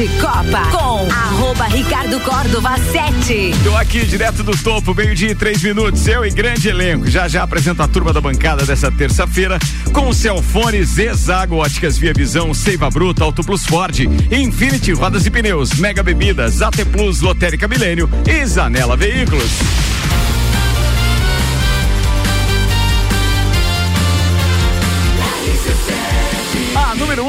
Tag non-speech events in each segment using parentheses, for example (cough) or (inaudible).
de Copa com arroba Ricardo Córdova 7. Tô aqui direto do topo, meio-dia e três minutos. Eu e grande elenco. Já já apresento a turma da bancada dessa terça-feira com o Celfone, Zezago, Óticas Via Visão, Seiva Bruta, Auto Plus Ford, Infinity Rodas e Pneus, Mega Bebidas, AT Plus, Lotérica Milênio e Zanela Veículos.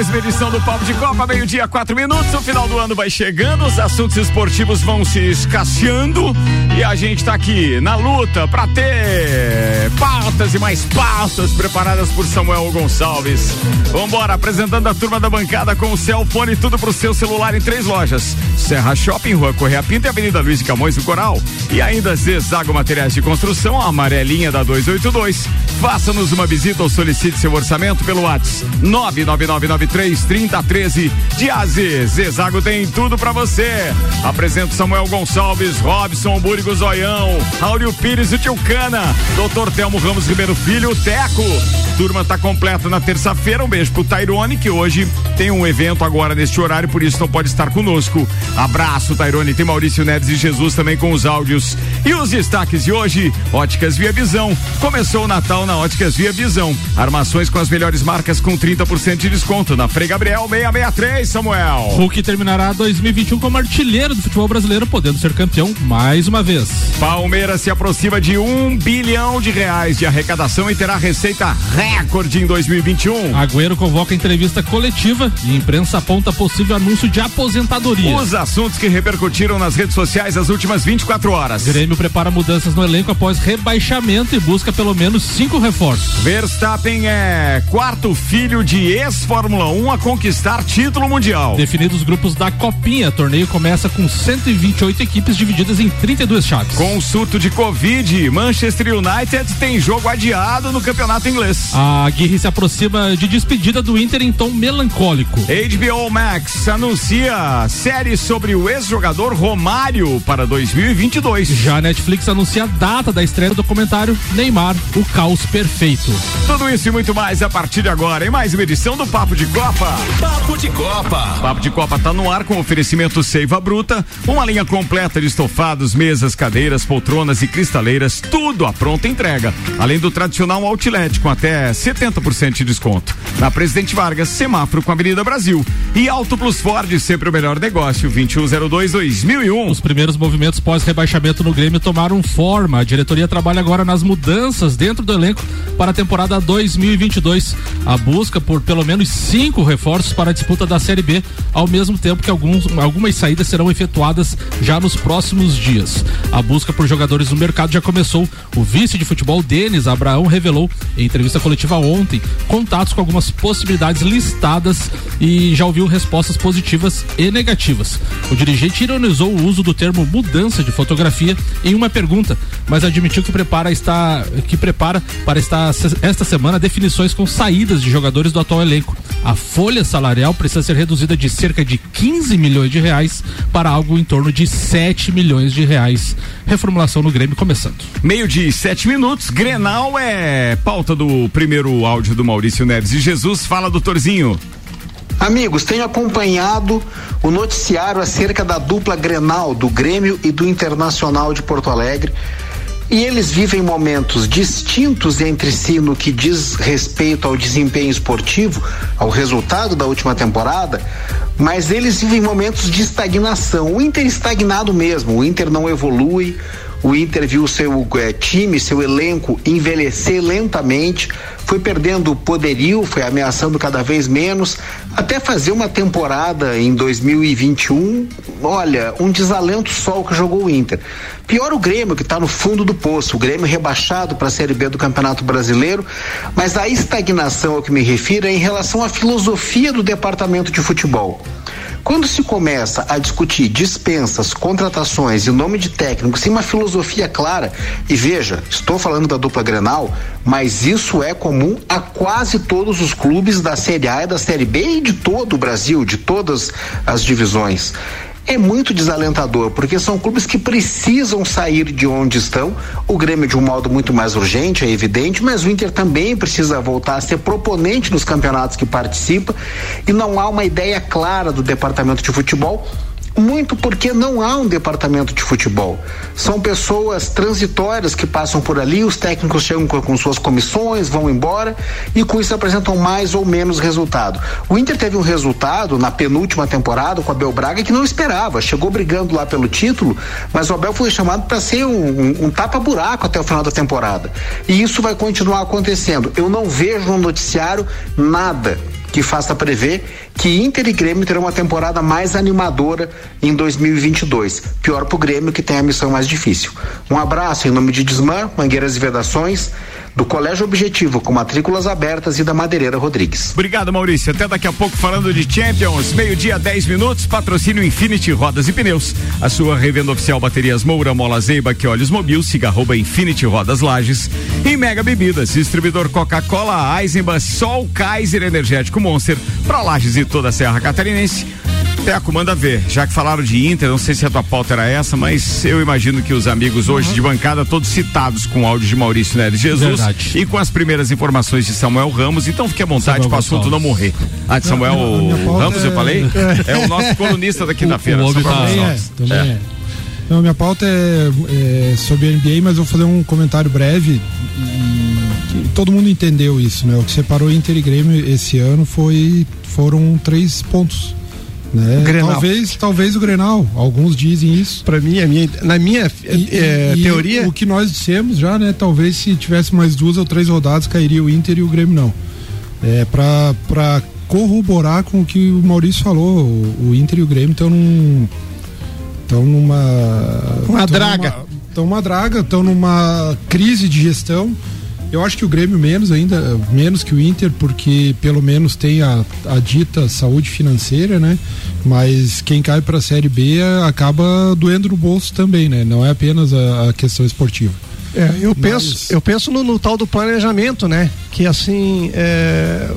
Mais uma edição do Papo de Copa, meio-dia, quatro minutos. O final do ano vai chegando, os assuntos esportivos vão se escasseando e a gente tá aqui na luta pra ter pautas e mais pautas preparadas por Samuel Gonçalves. Vambora, apresentando a turma da bancada com o Celfone, tudo pro seu celular em três lojas: Serra Shopping, Rua Correia Pinta e Avenida Luiz de Camões do Coral. E ainda Zezago Materiais de Construção, a amarelinha da 282. Faça-nos uma visita ou solicite seu orçamento pelo WhatsApp 99993 3013 de AZ. Zezago tem tudo pra você. Apresento Samuel Gonçalves, Robson Búrigo Zoião, Áureo Pires e Tio Cana, Doutor Telmo Ramos Ribeiro Filho, Teco. Turma tá completa na terça-feira. Um beijo pro Tairone, que hoje tem um evento agora neste horário, por isso não pode estar conosco. Abraço, Tairone. Tem Maurício Neves e Jesus também com os áudios. E os destaques de hoje: Óticas Via Visão. Começou o Natal na Óticas Via Visão. Armações com as melhores marcas com 30% de desconto na Frei Gabriel 663, Samuel. Hulk terminará 2021 como artilheiro do futebol brasileiro, podendo ser campeão mais uma vez. Palmeiras se aproxima de um bilhão de reais de arrecadação e terá receita recorde em 2021. Agüero convoca entrevista coletiva e imprensa aponta possível anúncio de aposentadoria. Os assuntos que repercutiram nas redes sociais as últimas 24 horas. Grêmio prepara mudanças no elenco após rebaixamento e busca pelo menos cinco reforços. Verstappen é quarto filho de ex-Fórmula 1 a conquistar título mundial. Definidos os grupos da Copinha, torneio começa com 128 equipes divididas em 32 chaves. Com o surto de Covid, Manchester United tem jogo adiado no campeonato inglês. A Aguirre se aproxima de despedida do Inter em tom melancólico. HBO Max anuncia série sobre o ex-jogador Romário para 2022. Já a Netflix anuncia a data da estreia do documentário Neymar, o caos perfeito. Tudo isso e muito mais a partir de agora em mais uma edição do Papo de Copa. Papo de Copa. Papo de Copa tá no ar com oferecimento Seiva Bruta, uma linha completa de estofados, mesas, cadeiras, poltronas e cristaleiras, tudo à pronta entrega. Além do tradicional outlet com até 70% de desconto. Na Presidente Vargas, semáforo com Avenida Brasil. E Auto Plus Ford, sempre o melhor negócio, 2102-2001. Os primeiros movimentos pós-rebaixamento no Grêmio tomaram forma. A diretoria trabalha agora nas mudanças dentro do elenco para a temporada 2022. A busca por pelo menos cinco reforços para a disputa da Série B, ao mesmo tempo que alguns, algumas saídas serão efetuadas já nos próximos dias. A busca por jogadores no mercado já começou. O vice de futebol, Denis Abraão, revelou em entrevista coletiva ontem contatos com algumas possibilidades listadas e já ouviu respostas positivas e negativas. O dirigente ironizou o uso do termo mudança de fotografia em uma pergunta, mas admitiu que prepara está que prepara para estar esta semana definições com saídas de jogadores do atual elenco. A folha salarial precisa ser reduzida de cerca de 15 milhões de reais para algo em torno de 7 milhões de reais. Reformulação no Grêmio começando. Meio de sete minutos, Grenal é pauta do primeiro áudio do Maurício Neves e Jesus. Fala, doutorzinho. Amigos, tenho acompanhado o noticiário acerca da dupla Grenal do Grêmio e do Internacional de Porto Alegre. E eles vivem momentos distintos entre si no que diz respeito ao desempenho esportivo, ao resultado da última temporada, mas eles vivem momentos de estagnação. O Inter estagnado mesmo, o Inter não evolui, o Inter viu seu é, time, seu elenco envelhecer lentamente, foi perdendo poderio, foi ameaçando cada vez menos, até fazer uma temporada em 2021. Olha, um desalento só o que jogou o Inter. Pior o Grêmio, que está no fundo do poço, o Grêmio rebaixado para a Série B do Campeonato Brasileiro, mas a estagnação ao que me refiro é em relação à filosofia do departamento de futebol Quando se começa a discutir dispensas, contratações e nome de técnico sem uma filosofia clara, e veja, estou falando da dupla Grenal, mas isso é comum a quase todos os clubes da Série A e da Série B e de todo o Brasil, de todas as divisões é muito desalentador, porque são clubes que precisam sair de onde estão. O Grêmio de um modo muito mais urgente, é evidente, mas o Inter também precisa voltar a ser proponente nos campeonatos que participa e não há uma ideia clara do departamento de futebol muito porque não há um departamento de futebol. São pessoas transitórias que passam por ali, os técnicos chegam com, com, suas comissões, vão embora e com isso apresentam mais ou menos resultado. O Inter teve um resultado na penúltima temporada com a Abel Braga que não esperava, chegou brigando lá pelo título, mas o Abel foi chamado para ser um, um, um tapa-buraco até o final da temporada. E isso vai continuar acontecendo. Eu não vejo no noticiário nada que faça prever que Inter e Grêmio terão uma temporada mais animadora em 2022. Pior para o Grêmio, que tem a missão mais difícil. Um abraço em nome de Desmã, Mangueiras e Vedações, do Colégio Objetivo, com matrículas abertas e da Madeireira Rodrigues. Obrigado, Maurício. Até daqui a pouco falando de Champions. Meio-dia, 10 minutos. Patrocínio Infinity Rodas e Pneus. A sua revenda oficial Baterias Moura, Mola Zeiba, que olhos mobil, siga Infinity Rodas Lages. E Mega Bebidas, distribuidor Coca-Cola, Eisenbahn, Sol Kaiser Energético Monster, para Lages e toda a Serra Catarinense. Teco, manda ver. Já que falaram de Inter, não sei se a tua pauta era essa, mas eu imagino que os amigos hoje uhum. de bancada, todos citados com áudio de Maurício Neres Jesus Verdade. e com as primeiras informações de Samuel Ramos, então fique à vontade para o assunto não morrer. Ah, de Samuel Ramos, é... eu falei? (laughs) É... é o nosso colunista da quinta-feira. Tá... Também é, também é. Não, minha pauta é, é, sobre a NBA, mas eu vou fazer um comentário breve. E, todo mundo entendeu isso, né? O que separou Inter e Grêmio esse ano foi foram três pontos né? Talvez, talvez o Grenal, alguns dizem isso. Para mim, a minha, na minha e, é, e teoria. O que nós dissemos já, né? Talvez se tivesse mais duas ou três rodadas, cairia o Inter e o Grêmio não. É, para corroborar com o que o Maurício falou, o, o Inter e o Grêmio estão num. Estão numa. Uma draga. Estão uma draga, estão numa crise de gestão eu acho que o Grêmio menos ainda, menos que o Inter, porque pelo menos tem a, a dita saúde financeira, né? Mas quem cai para a Série B acaba doendo no bolso também, né? Não é apenas a, a questão esportiva. É, eu Mas... penso, eu penso no, no, tal do planejamento, né? Que assim, é,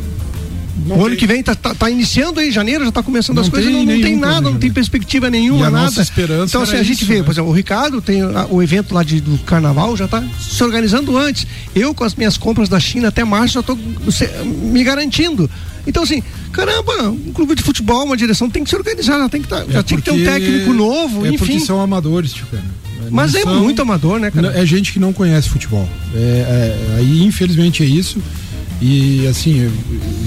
não o tem... ano que vem tá, tá, tá, iniciando aí, janeiro já tá começando não as coisas, não, não tem nada, não tem perspectiva nenhuma, nada. Esperança então, assim, a gente vê, né? por exemplo, o Ricardo tem a, o evento lá de, do carnaval, já tá se organizando antes. Eu, com as minhas compras da China até março, já tô se, me garantindo. Então, assim, caramba, um clube de futebol, uma direção tem que se organizar, já, tem que, tá, é já tinha que ter um técnico novo, é enfim. porque são amadores, tio, cara. Mas é muito amador, né, cara? É gente que não conhece futebol. É, é, aí, infelizmente, é isso. E assim,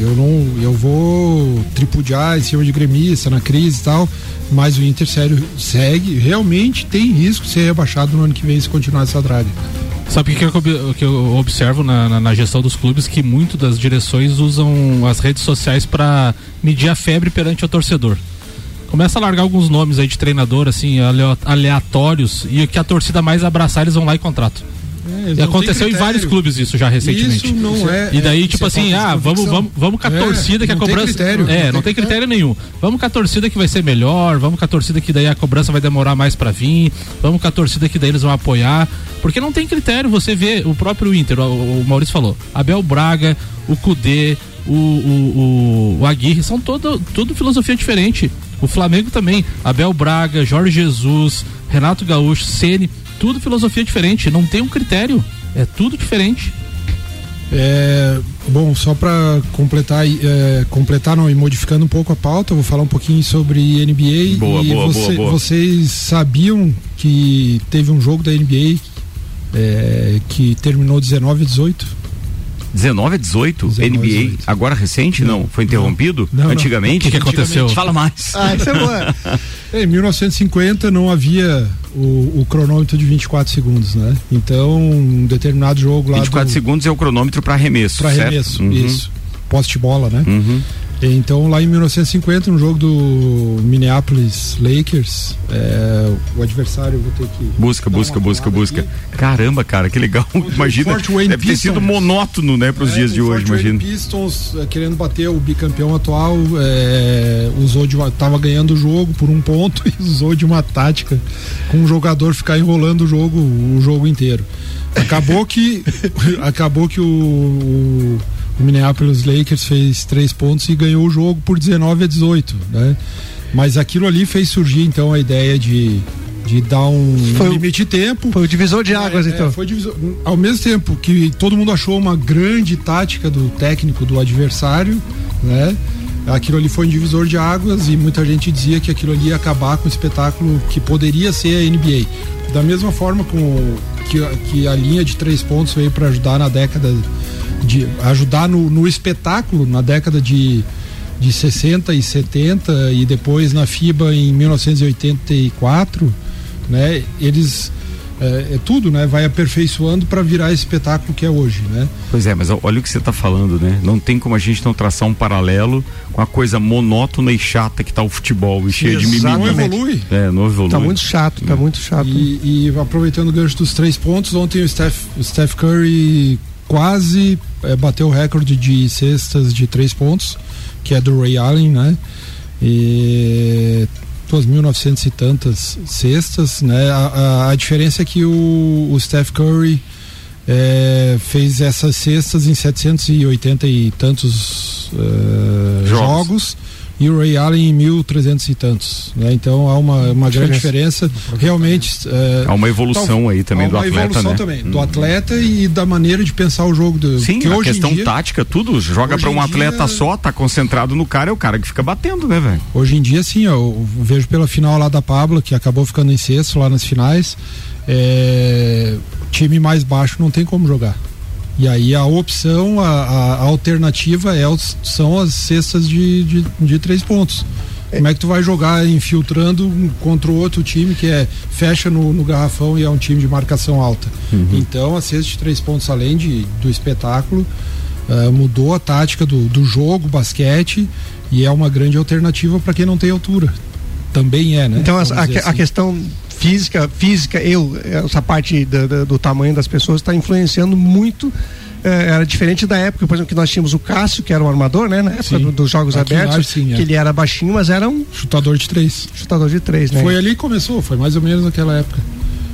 eu, não eu vou tripudiar em cima de gremista na crise e tal, mas o Inter sério segue, realmente tem risco de ser rebaixado no ano que vem se continuar essa draga. Sabe o que, eu, que eu observo na, na, na, gestão dos clubes? Que muito das direções usam as redes sociais para medir a febre perante o torcedor. Começa a largar alguns nomes aí de treinador, assim, aleatórios, e que a torcida mais abraçar, eles vão lá e contrato. É, aconteceu em vários clubes isso já recentemente. Isso não é. E daí, é, tipo assim, ah, vamos, vamos, vamos com a é, torcida que a cobrança. Critério, é, não, não tem critério nenhum. Vamos com a torcida que vai ser melhor, vamos com a torcida que daí a cobrança vai demorar mais para vir, vamos com a torcida que daí eles vão apoiar. Porque não tem critério, você vê o próprio Inter, o, o Maurício falou, Abel Braga, o Cudê, o, o, o, o Aguirre, são todo, tudo filosofia diferente. O Flamengo também, Abel Braga, Jorge Jesus, Renato Gaúcho, Ceni tudo filosofia diferente, não tem um critério, é tudo diferente. É, bom, só para completar, é, completar não, e modificando um pouco a pauta, vou falar um pouquinho sobre NBA. Boa, e boa, você, boa, boa. Vocês sabiam que teve um jogo da NBA é, que terminou 19 a 18? 19 a 18? 19 NBA, 18. agora recente? Não, não foi interrompido? Não, Antigamente? O que, que aconteceu? Fala mais. Ah, isso é boa. (laughs) em 1950 não havia o, o, cronômetro de 24 segundos, né? Então, um determinado jogo lá. 24 do... segundos é o cronômetro para arremesso. Para arremesso, uhum. isso. Poste bola, né? Uhum. Então, lá em 1950, no jogo do Minneapolis Lakers, é, o adversário, vou ter que. Busca, busca, busca, busca. Aqui. Caramba, cara, que legal. Imagina. Deve ter sido monótono, né, para os é, dias de hoje, imagina. Pistons é, querendo bater o bicampeão atual, é, usou de uma, tava ganhando o jogo por um ponto (laughs) e usou de uma tática com o jogador ficar enrolando o jogo o jogo inteiro. Acabou que (laughs) acabou que o, o o Minneapolis Lakers fez três pontos e ganhou o jogo por 19 a 18, né? Mas aquilo ali fez surgir então a ideia de, de dar um foi limite de tempo. Foi o divisor de águas, é, então. É, foi divisor, ao mesmo tempo que todo mundo achou uma grande tática do técnico do adversário, né? Aquilo ali foi um divisor de águas e muita gente dizia que aquilo ali ia acabar com o espetáculo que poderia ser a NBA. Da mesma forma com que, que a linha de três pontos veio para ajudar na década de ajudar no, no espetáculo na década de, de 60 e 70 e depois na FIBA em 1984, né? Eles é, é, tudo, né? Vai aperfeiçoando para virar esse espetáculo que é hoje, né? Pois é, mas olha o que você está falando, né? Não tem como a gente não traçar um paralelo com a coisa monótona e chata que está o futebol e cheia de mimimi. Não evolui. É, não evolui. Tá muito chato, tá é. muito chato. E, e, aproveitando o gancho dos três pontos, ontem o Steph, o Steph Curry quase é, bateu o recorde de cestas de três pontos, que é do Ray Allen, né? E 2.900 e tantas cestas, né? A, a, a, diferença é que o, o Steph Curry é, fez essas cestas em 780 e tantos uh, jogos. jogos e o Ray Allen em 1.300 e tantos. Né? Então há uma, uma grande diferença. Realmente. É, há uma evolução aí também do atleta. evolução né? também, hum. do atleta e da maneira de pensar o jogo. Do, Sim, a questão dia, tática, tudo. Joga para um atleta dia, só, tá concentrado no cara, é o cara que fica batendo, né, velho? Hoje em dia, sim, eu vejo pela final lá da Pablo, que acabou ficando em sexto lá nas finais. É, time mais baixo não tem como jogar. E aí a opção, a, a alternativa é, são as cestas de, de, de três pontos. Como é que tu vai jogar infiltrando contra o outro time que é fecha no, no garrafão e é um time de marcação alta? Uhum. Então a cesta de três pontos, além de, do espetáculo, uh, mudou a tática do, do jogo, basquete, e é uma grande alternativa para quem não tem altura. Também é, né? Então a, a, assim. a questão física, física, eu, essa parte do, do, do tamanho das pessoas está influenciando muito é, era diferente da época, por exemplo, que nós tínhamos o Cássio, que era um armador, né? Na época do, dos Jogos Aqui Abertos, sim, é. que ele era baixinho, mas era um chutador de três. Chutador de três, né? Foi ali que começou, foi mais ou menos naquela época.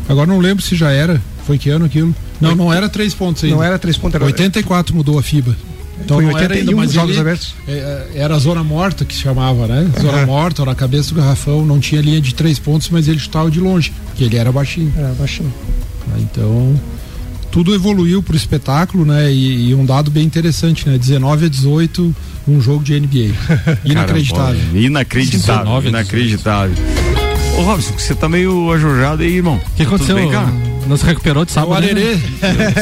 Agora não lembro se já era, foi que ano aquilo? Não, não era três pontos ainda. Não era três pontos, era 84 mudou a FIBA. Então foi não era ainda, mas jogos abertos. É, é, era a zona morta que se chamava, né? Zona uhum. morta, era a cabeça do garrafão, não tinha linha de três pontos, mas ele chutava de longe, porque ele era baixinho. Era baixinho. Então, tudo evoluiu para o espetáculo, né? E, e, um dado bem interessante, né? 19 a 18, um jogo de NBA. Inacreditável. (laughs) Caramba, inacreditável, 19, inacreditável. Ô Robson, você tá meio ajojado aí, irmão. O que aconteceu? Bem, cara? Não se recuperou de sábado? O Arerê. Né?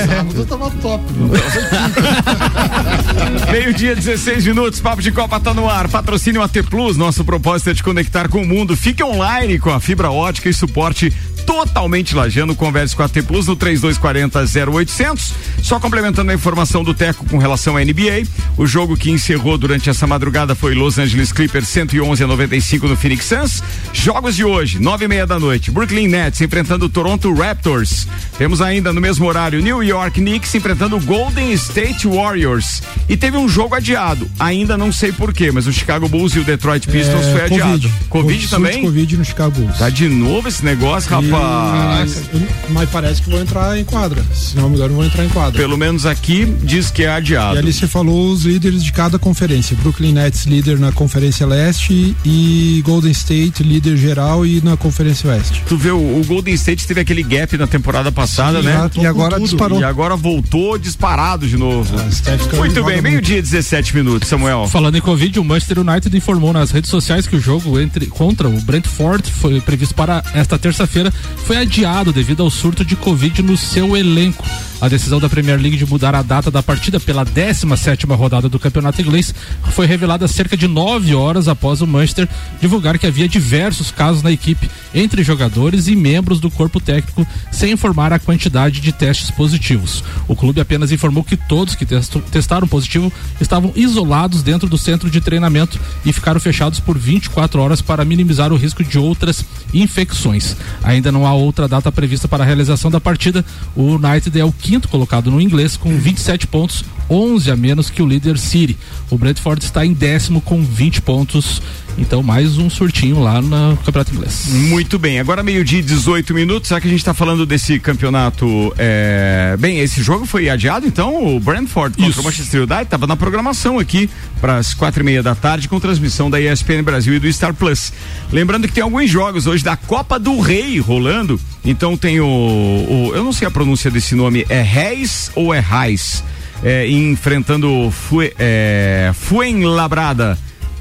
sábado tava top. (laughs) Meio-dia, 16 minutos, Papo de Copa tá no ar. Patrocínio AT Plus. Nosso propósito é te conectar com o mundo. Fique online com a fibra ótica e suporte totalmente lajando. Converse com a T Plus no 3240 0800. Só complementando a informação do Teco com relação à NBA. O jogo que encerrou durante essa madrugada foi Los Angeles Clippers 111 a 95 no Phoenix Suns. Jogos de hoje, nove e meia da noite. Brooklyn Nets enfrentando o Toronto Raptors. Temos ainda no mesmo horário New York Knicks enfrentando o Golden State Warriors. E teve um jogo adiado. Ainda não sei porquê, mas o Chicago Bulls e o Detroit Pistons é, foi adiado. Covid, COVID também? Covid no Chicago Bulls. Tá de novo esse negócio, rapaz. Mas, mas parece que vão entrar em quadra. Se não me engano, vão entrar em quadra. Pelo menos aqui diz que é adiado. E ali você falou os líderes de cada conferência. Brooklyn Nets líder na Conferência Leste e Golden State líder geral e na Conferência Oeste. Tu vê, o, o Golden State teve aquele gap na temporada passada, Sim, né? E agora disparou. E agora voltou disparado de novo. Ah, muito bem, meio-dia 17 minutos, Samuel. Falando em Covid, o Manchester United informou nas redes sociais que o jogo entre contra o Brentford foi previsto para esta terça-feira foi adiado devido ao surto de Covid no seu elenco. A decisão da Premier League de mudar a data da partida pela 17 rodada do campeonato inglês foi revelada cerca de nove horas após o Manchester divulgar que havia diversos casos na equipe entre jogadores e membros do corpo técnico, sem informar a quantidade de testes positivos. O clube apenas informou que todos que testaram positivo estavam isolados dentro do centro de treinamento e ficaram fechados por 24 horas para minimizar o risco de outras infecções. Ainda não há outra data prevista para a realização da partida. O United é o quinto colocado no inglês com 27 pontos, 11 a menos que o líder City. O Brentford está em décimo com 20 pontos. Então, mais um surtinho lá no Campeonato Inglês. Muito bem, agora meio-dia 18 minutos. Será que a gente está falando desse campeonato? É... Bem, esse jogo foi adiado, então, o Brentford contra Isso. o Manchester United estava na programação aqui para as quatro e meia da tarde com transmissão da ESPN Brasil e do Star Plus. Lembrando que tem alguns jogos hoje da Copa do Rei rolando. Então tem o, o eu não sei a pronúncia desse nome, é Reis ou é Reis? É, enfrentando Fue, é, Fuenlabrada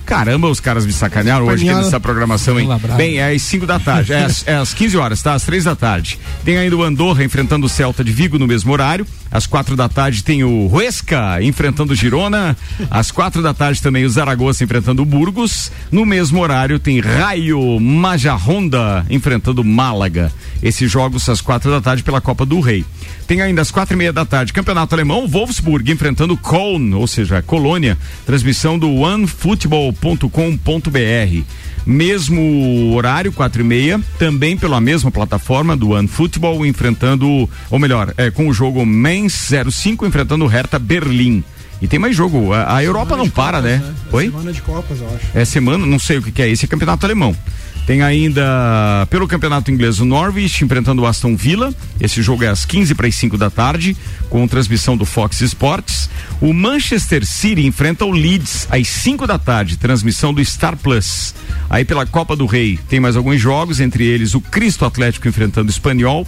Caramba, os caras me sacanearam hoje aqui nessa programação, hein? Bem, é às 5 da tarde, é às, é às 15 horas, tá? Às 3 da tarde. Tem ainda o Andorra enfrentando o Celta de Vigo no mesmo horário. Às quatro da tarde tem o Huesca enfrentando Girona. Às quatro da tarde também o Zaragoza enfrentando o Burgos. No mesmo horário tem Raio Majarronda enfrentando Málaga. Esses jogos às quatro da tarde pela Copa do Rei. Tem ainda às quatro e meia da tarde Campeonato Alemão, Wolfsburg enfrentando Köln, ou seja, Colônia. Transmissão do OneFootball.com.br. Mesmo horário, quatro e meia, também pela mesma plataforma do OneFootball, enfrentando, ou melhor, é, com o jogo Mainz 05 enfrentando o Hertha Berlim. E tem mais jogo. A, a Europa não para, Copas, né? né? É Oi? Semana de Copas, eu acho. É semana, não sei o que, que é esse, é campeonato alemão. Tem ainda pelo campeonato inglês o Norwich enfrentando o Aston Villa. Esse jogo é às 15 para as 5 da tarde, com transmissão do Fox Sports. O Manchester City enfrenta o Leeds às 5 da tarde, transmissão do Star Plus. Aí pela Copa do Rei tem mais alguns jogos, entre eles o Cristo Atlético enfrentando o Espanhol.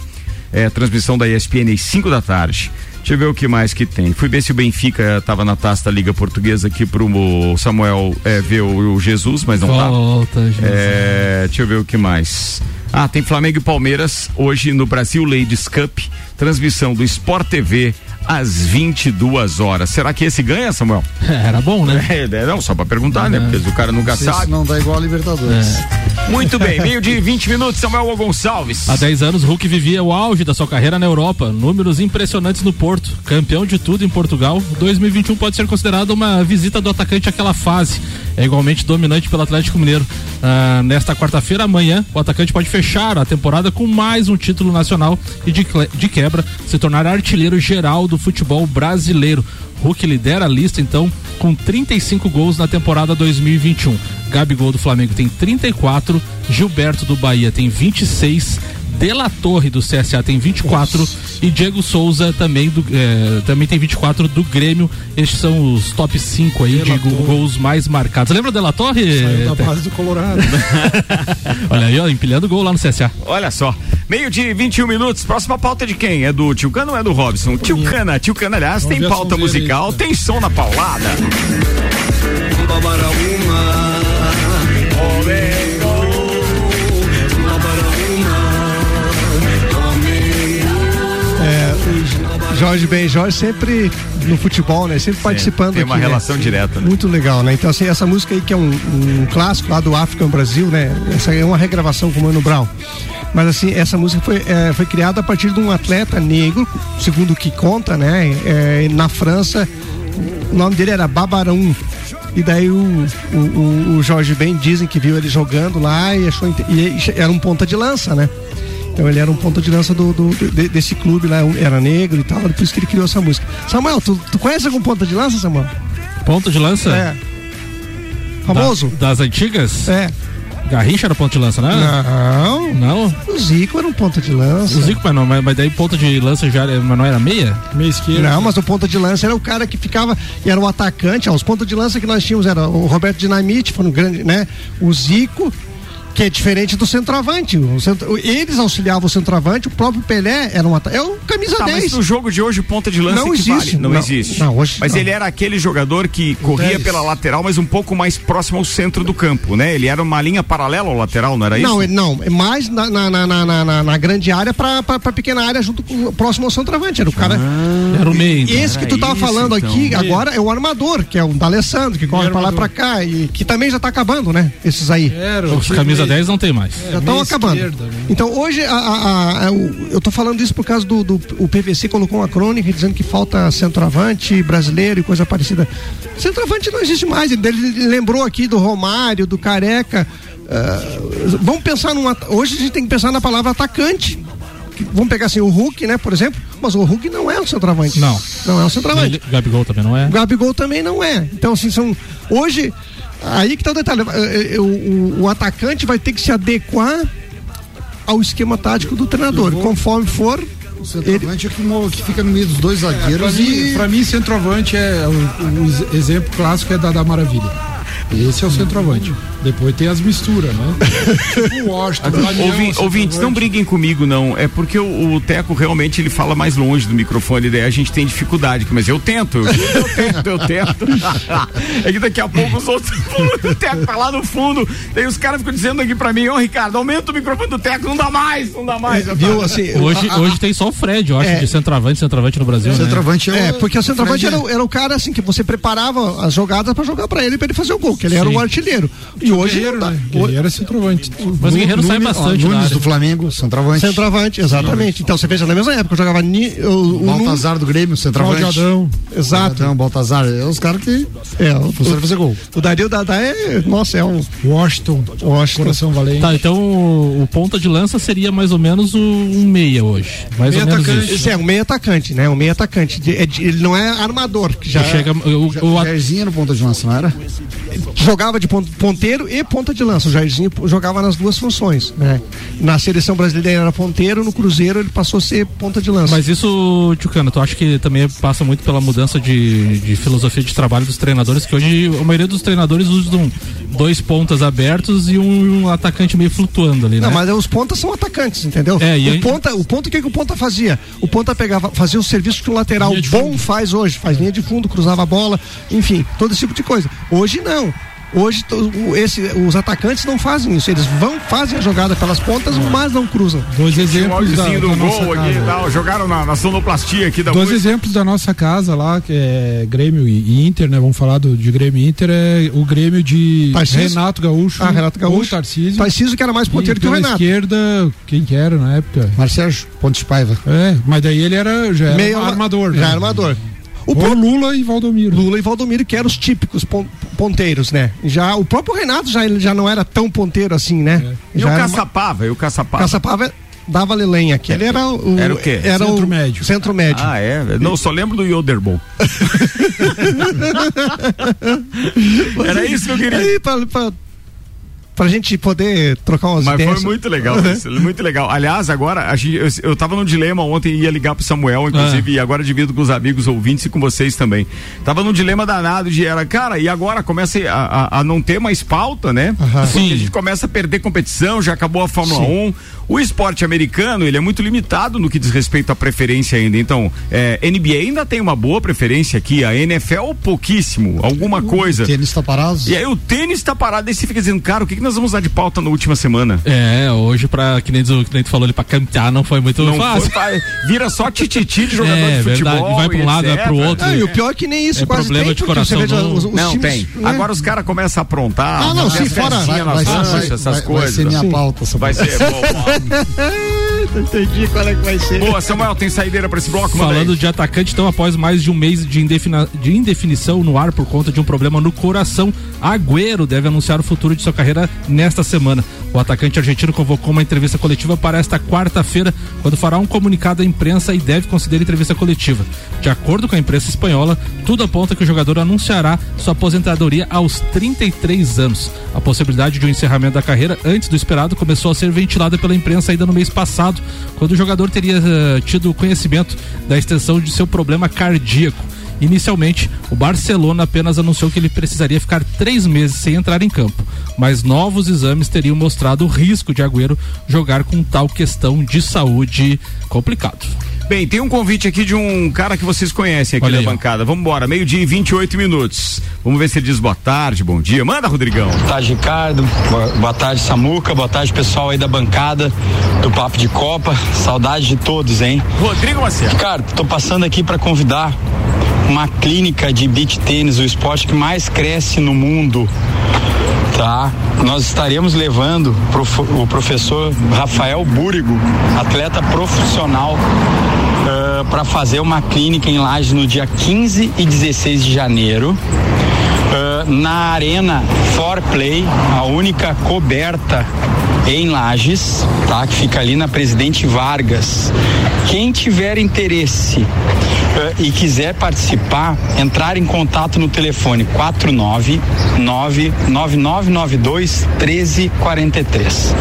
É, transmissão da ESPN às 5 da tarde. Deixa eu ver o que mais que tem. Fui ver se o Benfica estava na taça da Liga Portuguesa aqui pro Samuel é, ver o, o, Jesus, mas não tá. Volta, tá. Jesus. É, deixa eu ver o que mais. Ah, tem Flamengo e Palmeiras hoje no Brasil Ladies Cup, transmissão do Sport TV às 22 horas. Será que esse ganha, Samuel? É, (laughs) era bom, né? É, é não, só pra perguntar, né? é. né? Porque o cara nunca sabe. não dá igual a Libertadores. É. Muito bem, (laughs) meio de 20 minutos, Samuel Gonçalves. Há 10 anos, Hulk vivia o auge da sua carreira na Europa. Números impressionantes no Porto. Campeão de tudo em Portugal. 2021 pode ser considerado uma visita do atacante àquela fase. É igualmente dominante pelo Atlético Mineiro. Ah, nesta quarta-feira, amanhã, o atacante pode fechar a temporada com mais um título nacional e de, de quebra se tornar artilheiro geral do futebol brasileiro. Hulk lidera a lista então com 35 gols na temporada 2021. Gabigol do Flamengo tem 34, Gilberto do Bahia tem 26, de La Torre do CSA tem 24 Nossa. e Diego Souza também, do, é, também tem 24 do Grêmio. Estes são os top 5 aí de, de gols mais marcados. Lembra de La Torre? Saiu da base do Colorado. (laughs) Olha aí, ó, empilhando gol lá no CSA. Olha só. Meio de 21 minutos. Próxima pauta é de quem? É do Tio Cana ou é do Robson? Tio Cana, Tio Cana, aliás, Vamos tem pauta musical, aí, tem som na paulada. Jorge Ben Jorge sempre no futebol, né? Sempre participando. Tem uma aqui, né? relação né? direta. Né? Muito legal, né? Então, assim, essa música aí que é um, um clássico lá do African Brasil, né? Essa é uma regravação com o Mano Brown. Mas assim, essa música foi, é, foi criada a partir de um atleta negro, segundo o que conta, né? É, na França, o nome dele era Babarum. E daí o, o, o Jorge Ben dizem que viu ele jogando lá e achou. E era um ponta de lança, né? Então ele era um ponto de lança do, do, do desse clube lá, era negro e tal, por isso que ele criou essa música. Samuel, tu, tu conhece algum ponta de lança, Samuel? Ponta de lança? É. Famoso? Da, das antigas? É. Garrincha era ponta de lança, né? Não. Não? O Zico era um ponta de lança. O Zico, mas não, mas, mas daí ponta de lança já mas não era meia? Meia esquerda. Não, mas o ponta de lança era o cara que ficava, e era o atacante, ó, os pontos de lança que nós tínhamos era o Roberto Dinamite, foi um grande, né? O Zico, Que é diferente do centroavante. O centro, eles auxiliavam o centroavante, o próprio Pelé era um É o camisa tá, 10. Mas no jogo de hoje, ponta de lança não existe. Não, não, existe. Não, hoje, mas não. ele era aquele jogador que corria pela lateral, mas um pouco mais próximo ao centro do campo, né? Ele era uma linha paralela ao lateral, não era isso? Não, ele, não. É mais na, na, na, na, na grande área pra, pra, pra, pequena área, junto com próximo ao centroavante. Era o cara. Ah, era o meio. Então. Esse que tu tava isso, falando então. aqui agora é o armador, que é o D'Alessandro, que corre pra lá e pra cá, e que também já tá acabando, né? Esses aí. Era, Os camisa 10 não tem mais. já estão acabando. esquerda, né? Então hoje a, a- a- o- eu tô falando isso por causa do, do o PVC colocou uma crônica dizendo que falta centroavante brasileiro e coisa parecida. Centroavante não existe mais. Ele, ele lembrou aqui do Romário, do Careca. Ah, vamos pensar num at- hoje a gente tem que pensar na palavra atacante. Vamos pegar assim o Hulk, né, por exemplo. Mas o Hulk não é um centroavante. Não. Não é um centroavante. Gabigol também não é. O Gabigol também não é. Então, assim, são. Hoje, aí que tá o detalhe. eh, eh, O, o- o atacante vai ter que se adequar ao esquema tático do treinador. Conforme for. O centroavante é que, que fica no meio dos dois Pra zagueiros mim, e. pra mim, centroavante é. O, o ex- exemplo clássico é da, da Maravilha. Esse é o centroavante. Depois tem as misturas, né? tipo o Washington. (laughs) Daniel, Ouvi- ouvintes, não centroavante. briguem comigo, não. É porque o, o Teco realmente ele fala mais longe do microfone, daí a gente tem dificuldade. Mas eu tento, eu, eu tento, eu tento. (laughs) é que daqui a pouco os outros o Teco tá lá no fundo. Daí os caras ficam dizendo aqui pra mim, ô Ricardo, aumenta o microfone do Teco, não dá mais, não dá mais. Eu Viu, assim. Hoje, a- a- hoje tem só o Fred, eu acho, É. de centroavante, centroavante no Brasil. Né? centroavante é, É, o- porque o centroavante era, o- era o cara assim que você preparava as jogadas pra jogar pra ele pra ele fazer o gol, que ele era Sim. o artilheiro. E hoje Guerreiro, não dá. né? Guerreiro é centroavante. Mas o Guerreiro sai Nunes, ó, bastante da Nunes do Flamengo, centroavante. Centroavante, exatamente. Então você veja na mesma época, eu jogava ni, o, o Baltazar do Grêmio, centroavante. Claudio Adão. Exato. Adão, Baltazar. É os caras que É, o, funcionam fazer gol. o Dario Dadá é. Nossa, é um. Washington. Washington. Coração Valente. Tá, então o, o ponta de lança seria mais ou menos o, um meia hoje. Mais Meia ou menos atacante. isso. É um meio atacante, né? Um meio atacante. De- é de- ele não é armador, que já Chega, o, o, O Jairzinho no ponta de lança, não era? jogava de pon- ponteiro e ponta de lança. O Jairzinho jogava nas duas funções, né? Na seleção brasileira ele era ponteiro, no Cruzeiro ele passou a ser ponta de lança. Mas isso, Tchucano, tu acha que também passa muito pela mudança de, de filosofia de trabalho dos treinadores, que hoje a maioria dos treinadores usam dois pontas abertos e um, atacante meio flutuando ali, né? Não, mas os pontas são atacantes, entendeu? É, e o, aí- ponta, o ponta, o que, que o ponta fazia? O ponta pegava, fazia o serviço que o lateral bom fundo. faz hoje, faz linha de fundo, cruzava a bola, enfim, todo esse tipo de coisa. Hoje não. Hoje esse, os atacantes não fazem isso, eles vão, fazem a jogada pelas pontas, mas não cruzam. Dois um exemplos da, da nossa aqui casa. tal. Jogaram na, na sonoplastia aqui da Dois música. exemplos da nossa casa lá, que é Grêmio e Inter, né? Vamos falar do, de Grêmio e Inter, é o Grêmio de Tarcísio. Renato Gaúcho. Ah, Renato Gaúcho. Ou Tarcísio. Tarcísio que era mais ponteiro que o Renato. esquerda, quem que era na época? Marcelo Pontes Paiva. É, mas daí ele era, já era Meio arma- armador. Já né? armador. O Ou próprio Lula e Valdomiro. Lula e Valdomiro, que eram os típicos pon- ponteiros, né? Já, o próprio Renato já, ele já não era tão ponteiro assim, né? E o Já era uma- Caçapava, e o Caçapava. Caçapava dava lenha, que ele era o. Era o quê? Era Centro o médio. Centro médio. Ah, é? Não, só lembro do Yoderbol. (laughs) Era isso que eu queria. Aí, pra, pra, pra gente poder trocar umas Mas ideias. foi muito legal, isso, muito legal. Aliás, agora, a gente- eu, eu tava num dilema ontem, ia ligar pro Samuel, inclusive, e agora divido com os amigos ouvintes e com vocês também. Tava num dilema danado de era, cara, e agora começa a, a- a não ter mais pauta, né? Aham. Porque Sim. a gente começa a perder competição, já acabou a Fórmula 1. O esporte americano, ele é muito limitado no que diz respeito à preferência ainda. Então, é, NBA ainda tem uma boa preferência aqui, a NFL pouquíssimo, alguma coisa. Tênis tá parado. E aí o tênis tá parado, aí você fica dizendo, cara, o que, que nós vamos dar de pauta na última semana? É, hoje, pra, que nem, tu- que nem tu falou ali, pra cantar não foi muito Não fácil. foi, vai- vira só tititi de jogador É, de futebol. verdade, vai pra um e lado, vai etc. pro outro. Ah, e o pior é que nem isso É quase problema tem, de coração não- os, os Não, times, tem. né? Agora os caras começam a aprontar. Ah, não, fazer sim, fora- vai, nas vai, vai, essas vai, vai coisas. ser minha pauta. Vai ser bom. (laughs) Entendi qual é que vai ser. Boa, Samuel, tem saideira pra esse bloco? Manda Falando de atacante, então, após mais de um mês de, indefina- de indefinição no ar por conta de um problema no coração, Agüero deve anunciar o futuro de sua carreira nesta semana. O atacante argentino convocou uma entrevista coletiva para esta quarta-feira, quando fará um comunicado à imprensa e deve conceder entrevista coletiva. De acordo com a imprensa espanhola, tudo aponta que o jogador anunciará sua aposentadoria aos 33 anos. A possibilidade de um encerramento da carreira antes do esperado começou a ser ventilada pela imprensa ainda no mês passado, quando o jogador teria eh, tido conhecimento da extensão de seu problema cardíaco. Inicialmente, o Barcelona apenas anunciou que ele precisaria ficar três meses sem entrar em campo, mas novos exames teriam mostrado o risco de Agüero jogar com tal questão de saúde complicado. Bem, tem um convite aqui de um cara que vocês conhecem aqui Olha da aí, bancada. Vamos embora, meio-dia e 28 minutos. Vamos ver se ele diz boa tarde, bom dia. Manda, Rodrigão. Boa tarde, Ricardo. Boa, boa tarde, Samuca. Boa tarde, pessoal aí da bancada do Papo de Copa. Saudade de todos, hein? Rodrigo Marcelo. Ricardo, tô passando aqui para convidar uma clínica de beach tênis, o esporte que mais cresce no mundo. Tá? Nós estaremos levando prof- o professor Rafael Búrigo, atleta profissional, para fazer uma clínica em Lages no dia 15 e 16 de janeiro. Ah, na Arena For Play, a única coberta em Lages, tá? Que fica ali na Presidente Vargas. Quem tiver interesse e quiser participar, entrar em contato no telefone 4999992 1343.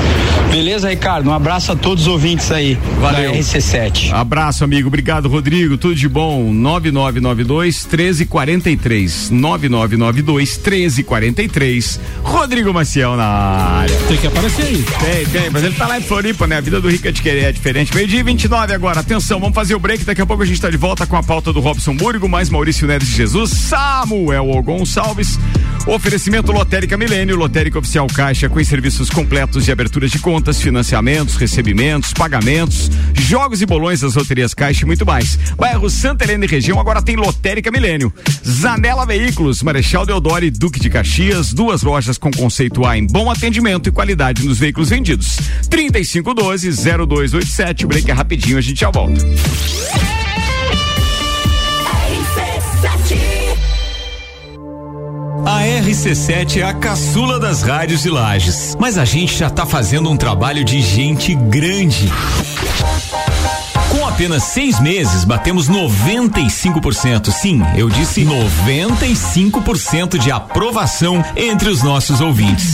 Beleza, Ricardo? Um abraço a todos os ouvintes aí Valeu. da RC7. Abraço, amigo. Obrigado, Rodrigo. Tudo de bom. 9992 1343. 9992 1343. Rodrigo Maciel na área. Tem que aparecer aí. Tem, tem, mas ele tá lá em Floripa, né? A vida do Rico é de querer é diferente. Meio dia e 29 agora. Atenção, vamos fazer o break. Daqui a pouco a gente tá de volta com a pauta do Robson Burgo, mais Maurício Neves de Jesus, Samuel. Gonçalves. Oferecimento Lotérica Milênio, Lotérica Oficial Caixa, com serviços completos de aberturas de contas, financiamentos, recebimentos, pagamentos, jogos e bolões das loterias Caixa e muito mais. Bairro Santa Helena e região agora tem Lotérica Milênio. Zanela Veículos, Marechal Deodoro e Duque de Caxias, duas lojas com conceito A em bom atendimento e qualidade nos veículos vendidos. 3512-0287. O break é rapidinho, a gente já volta. A RC7 é a caçula das rádios de Lages, mas a gente já tá fazendo um trabalho de gente grande. Com apenas seis meses, batemos 95%. Sim, eu disse 95% de aprovação entre os nossos ouvintes.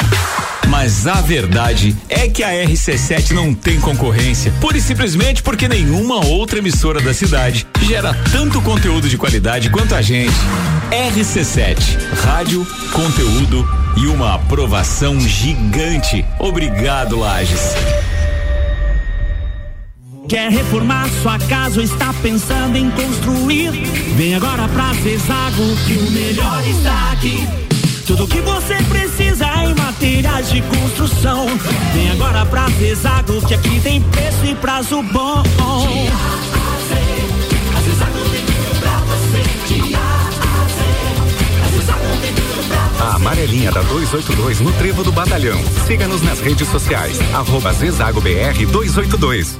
Mas a verdade é que a RC7 não tem concorrência, pura e simplesmente porque nenhuma outra emissora da cidade gera tanto conteúdo de qualidade quanto a gente. RC7, rádio, conteúdo e uma aprovação gigante. Obrigado, Lages. Quer reformar sua casa ou está pensando em construir? Vem agora pra Zezago que o melhor está aqui. Tudo que você precisa em materiais de construção. Vem agora pra Zezago que aqui tem preço e prazo bom. A amarelinha da 282 no Trevo do Batalhão. Siga-nos nas redes sociais. Arroba Zezago BR 282.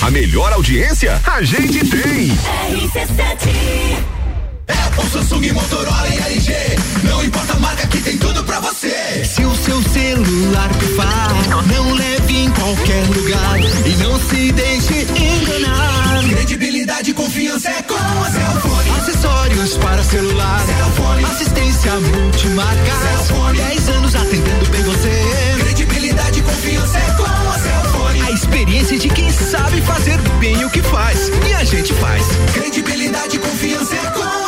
A melhor audiência a gente tem. Apple, Samsung, Motorola e LG. Não importa a marca que tem tudo pra você. Se o seu celular pifar, não leve em qualquer lugar e não se deixe enganar. Credibilidade e confiança é com a Cellfone. Acessórios para celular. Cellfone. Assistência multimarca. Cellfone. 10 anos atendendo bem você. Credibilidade e confiança é com a Cellfone. Experiência de quem sabe fazer bem o que faz. E a gente faz. Credibilidade e confiança é com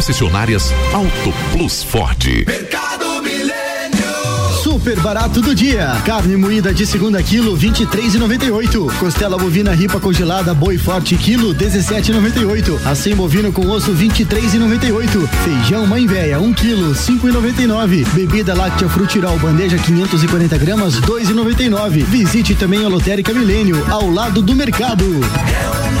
concessionárias Auto Plus Ford. Mercado Milênio. Super barato do dia. Carne moída de segunda quilo, 23,98. Costela bovina ripa congelada boi forte quilo, 17,98. Acém bovino com osso, 23,98. Feijão mãe véia, 1 quilo, 5,99. Bebida láctea frutirol bandeja 540 gramas, 2,99. Visite também a Lotérica Milênio, ao lado do mercado. Faça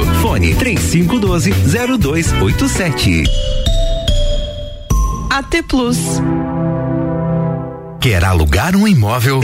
Fone 3512 0287. AT Plus. Quer alugar um imóvel?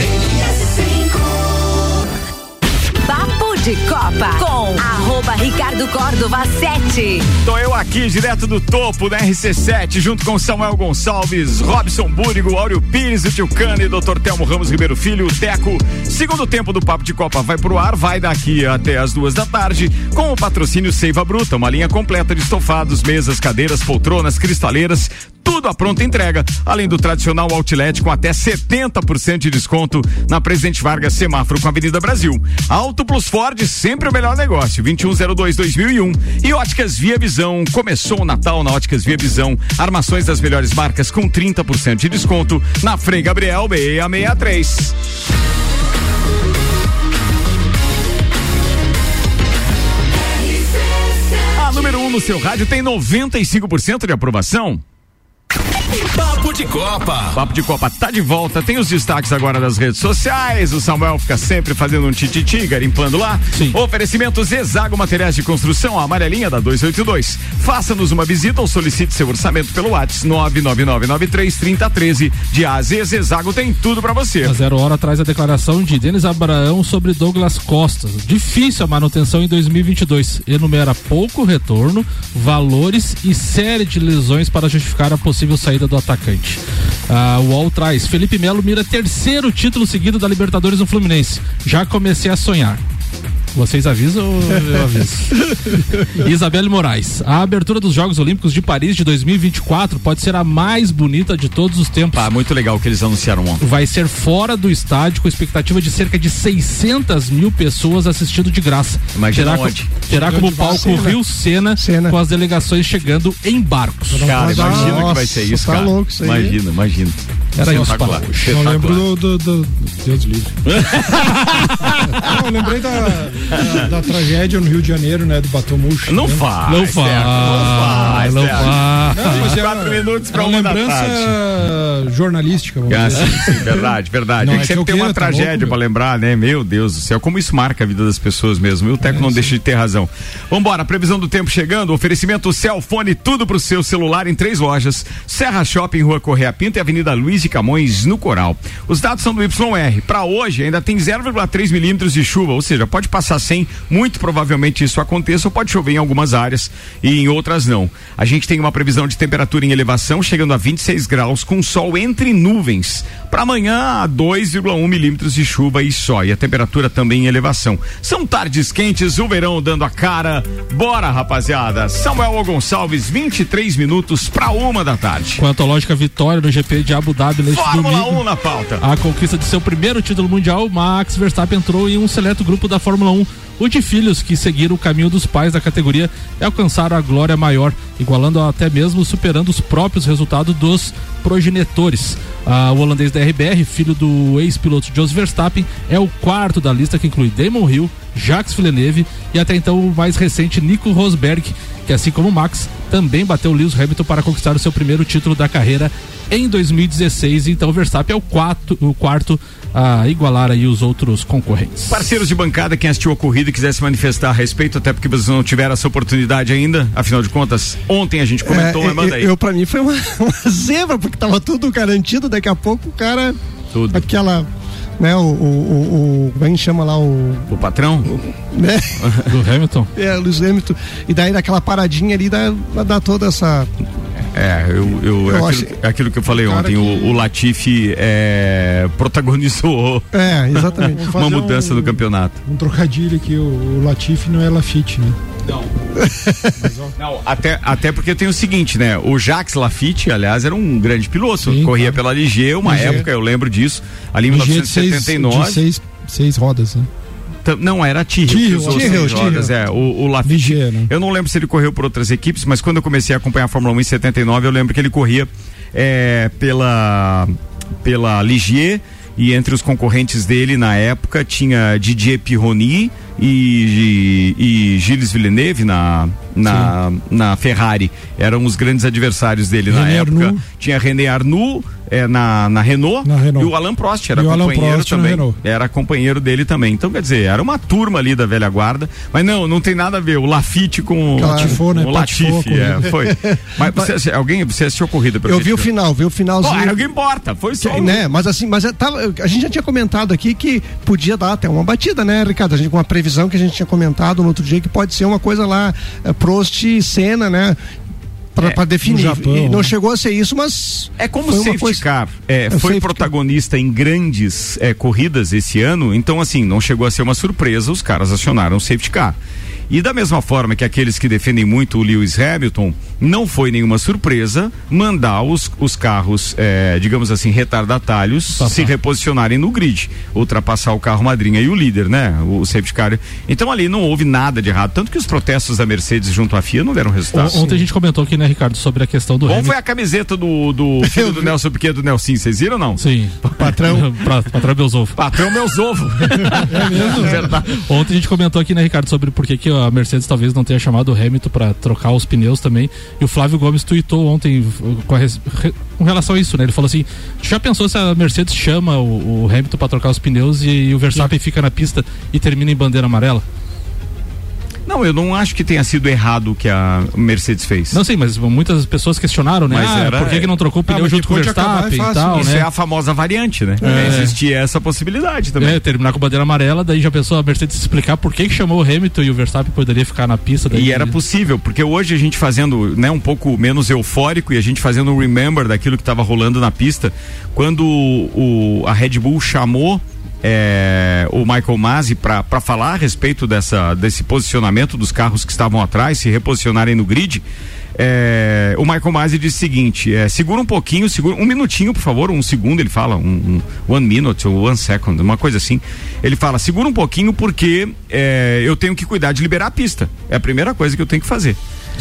De Copa com arroba Ricardo Córdova 7. Tô eu aqui, direto do topo da RC7, junto com Samuel Gonçalves, Robson Búrigo, Áureo Pires, o Tio Cano Dr. Telmo Ramos Ribeiro Filho, o Teco. Segundo tempo do Papo de Copa vai pro ar, vai daqui até as duas da tarde, com o patrocínio Seiva Bruta, uma linha completa de estofados, mesas, cadeiras, poltronas, cristaleiras, tudo à pronta entrega, além do tradicional outlet com até 70% de desconto na Presidente Vargas Semáforo com a Avenida Brasil. Auto Plus Ford, sempre o melhor negócio, 2102-2001 e Óticas Via Visão. Começou o Natal na Óticas Via Visão. Armações das melhores marcas com 30% de desconto na Frei Gabriel 663. A número 1 um no seu rádio tem 95% de aprovação. Papo de Copa. Papo de Copa tá de volta. Tem os destaques agora das redes sociais. O Samuel fica sempre fazendo um tititi, garimpando lá. Sim. Oferecimento Zezago Materiais de Construção, a amarelinha da 282. Faça-nos uma visita ou solicite seu orçamento pelo WhatsApp 999933013. De A a Z, Zezago tem tudo para você. A zero hora traz a declaração de Denis Abraão sobre Douglas Costa. Difícil a manutenção em 2022. Enumera pouco retorno, valores e série de lesões para justificar a possível saída do atacante. Ah, o UOL traz. Felipe Melo mira terceiro título seguido da Libertadores no Fluminense. Já comecei a sonhar. Vocês avisam ou eu (laughs) aviso? Isabelle Moraes. A abertura dos Jogos Olímpicos de Paris de 2024 pode ser a mais bonita de todos os tempos. Ah, muito legal o que eles anunciaram ontem. Vai ser fora do estádio com expectativa de cerca de 600 mil pessoas assistindo de graça. Imagina terá, onde? terá como palco Rio Sena, com as delegações chegando em barcos. Cara, imagina que vai ser isso, tá cara. louco isso aí. Imagina, imagina. Era isso. Eu lembro do, do, do- Deus livre. (laughs) Não, lembrei da, da, da tragédia no Rio de Janeiro, né? Do Batomuxo. Não né? faz. Não faz, Não faz. Não Sérgio. faz. Não, mas é Quatro minutos pra é uma uma lembrança jornalística, vamos Ah, dizer. sim, sim, verdade, verdade. Não, Tem que é sempre que ter eu uma tá tragédia louco, pra lembrar, né? Meu Deus do céu, como isso marca a vida das pessoas mesmo. E o Teco não deixa de ter razão. Vambora, previsão do tempo chegando. Oferecimento Celfone, tudo pro seu celular em três lojas: Serra Shopping, Rua Correia Pinto e Avenida Luiz de Camões, no Coral. Os dados são do YR. Pra hoje ainda tem 0,3 milímetros de chuva, ou seja, pode passar sem. Muito provavelmente isso aconteça ou pode chover em algumas áreas e em outras não. A gente tem uma previsão de temperatura em elevação chegando a 26 graus, com sol entre nuvens. Para amanhã, 2,1 milímetros de chuva e só. E a temperatura também em elevação. São tardes quentes, o verão dando a cara. Bora, rapaziada. Samuel Gonçalves, 23 minutos para uma da tarde. Quanto à lógica vitória no GP de Abu Dhabi neste Fórmula domingo. 1 na pauta. A conquista de seu primeiro título mundial, Max Verstappen entrou em um seleto grupo da Fórmula 1. O de filhos que seguiram o caminho dos pais da categoria e alcançaram a glória maior, igualando até mesmo superando os próprios resultados dos progenitores. Ah, o holandês da RBR, filho do ex-piloto Jos Verstappen, é o quarto da lista que inclui Damon Hill, Jacques Villeneuve e até então o mais recente Nico Rosberg, que assim como Max, também bateu Lewis Hamilton para conquistar o seu primeiro título da carreira em 2016. Então o Verstappen é o quarto, o quarto a igualar aí os outros concorrentes. Parceiros de bancada, quem assistiu a corrida e quiser se manifestar a respeito, até porque vocês não tiveram essa oportunidade ainda, afinal de contas, ontem a gente comentou, É, mas manda aí. Eu, pra mim, foi uma, (laughs) uma zebra, porque tava tudo garantido, daqui a pouco o cara. Tudo. Aquela. Né, o, o, o, o- Como é que chama lá o. O patrão? Né? (laughs) Do Hamilton? (laughs) É, Luiz Hamilton. E daí daquela paradinha ali dá, dá toda essa. É, eu, eu, Eu aquilo, acho- aquilo que eu falei ontem, que- o, o Latifi é, protagonizou É, exatamente. (laughs) Uma mudança um- no campeonato. Um trocadilho aqui, o, o Latifi não é Lafitte, né? Não. (laughs) Não, até, até porque tem o seguinte, né? O Jacques Lafitte, aliás, era um grande piloto. corria pela Ligier, uma Ligier. época, eu lembro disso, ali em Ligier de seis- 1979. De seis, seis rodas, né? Não, era Tyrrell. Tyrrell, seis. É, o, o Lafitte. Eu não lembro se ele correu por outras equipes, mas quando eu comecei a acompanhar a Fórmula 1 em 79, eu lembro que ele corria é, pela, pela Ligier e entre os concorrentes dele na época tinha Didier Pironi e, e, e Gilles Villeneuve na, na, na Ferrari. Eram os grandes adversários dele na René época. Arnoux. Tinha René Arnoux é, na, na, Renault, Na Renault. e o Alain Prost era E companheiro Prost na também. Era companheiro dele também. Então, quer dizer, era uma turma ali da velha guarda. Mas não, não tem nada a ver. O Lafitte com Claro. Latifou, né? O Patifou a Latifi, é, foi. (laughs) Mas você, alguém, você assistiu a corrida? Eu vi o que final, vi o finalzinho. Era que importa, foi só o- né? Mas assim, mas eu tava, a gente já tinha comentado aqui que podia dar até uma batida, né, Ricardo? A gente com uma previsão que a gente tinha comentado no outro dia que pode ser uma coisa lá, é, Prost e Senna, né? Pra, É, definir. Japão, E não né? chegou a ser isso, mas. É como foi o safety coisa- car é, É, foi safety protagonista em grandes é, corridas esse ano, então assim, não chegou a ser uma surpresa, os caras acionaram o safety car. E da mesma forma que aqueles que defendem muito o Lewis Hamilton, não foi nenhuma surpresa mandar os, os carros, é, digamos assim, retardatários se reposicionarem no grid, ultrapassar o carro madrinha e o líder, né? O, safety car. Então ali não houve nada de errado, tanto que os protestos da Mercedes junto à FIA não deram resultado. O- Ontem a gente comentou aqui, né, Ricardo, sobre a questão do Bom Hamilton. foi a camiseta do, do (laughs) filho do Nelson Piquet do Nelson, vocês viram ou não? Sim. Patrão. (laughs) patrão meus ovos. Patrão meus ovos. (laughs) É mesmo? Verdade. Ontem a gente comentou aqui, né, Ricardo, sobre por que, que a Mercedes talvez não tenha chamado o Hamilton para trocar os pneus também. E o Flávio Gomes tweetou ontem uh, com, a com relação a isso, né? Ele falou assim: já pensou se a Mercedes chama o, o Hamilton para trocar os pneus e, e o Verstappen fica na pista e termina em bandeira amarela? Não, eu não acho que tenha sido errado o que a Mercedes fez. Não sei, mas muitas pessoas questionaram, né? Mas ah, era- por que, que não trocou o Ah, pneu mas junto com o é Verstappen e tal, Isso né? é a famosa variante, né? É. Existia essa possibilidade também. É, terminar com bandeira amarela, daí já pensou a Mercedes explicar por que, que chamou o Hamilton e o Verstappen poderia ficar na pista. Daí E era possível, porque hoje a gente fazendo, né, um pouco menos eufórico e a gente fazendo um remember daquilo que estava rolando na pista, quando o, a Red Bull chamou é, o Michael Masi para falar a respeito dessa, desse posicionamento dos carros que estavam atrás, se reposicionarem no grid. é, o Michael Masi disse o seguinte: é, segura um pouquinho, segura um minutinho, por favor, um segundo. Ele fala, um, um one minute ou one second, uma coisa assim. Ele fala: segura um pouquinho porque é, eu tenho que cuidar de liberar a pista. É a primeira coisa que eu tenho que fazer.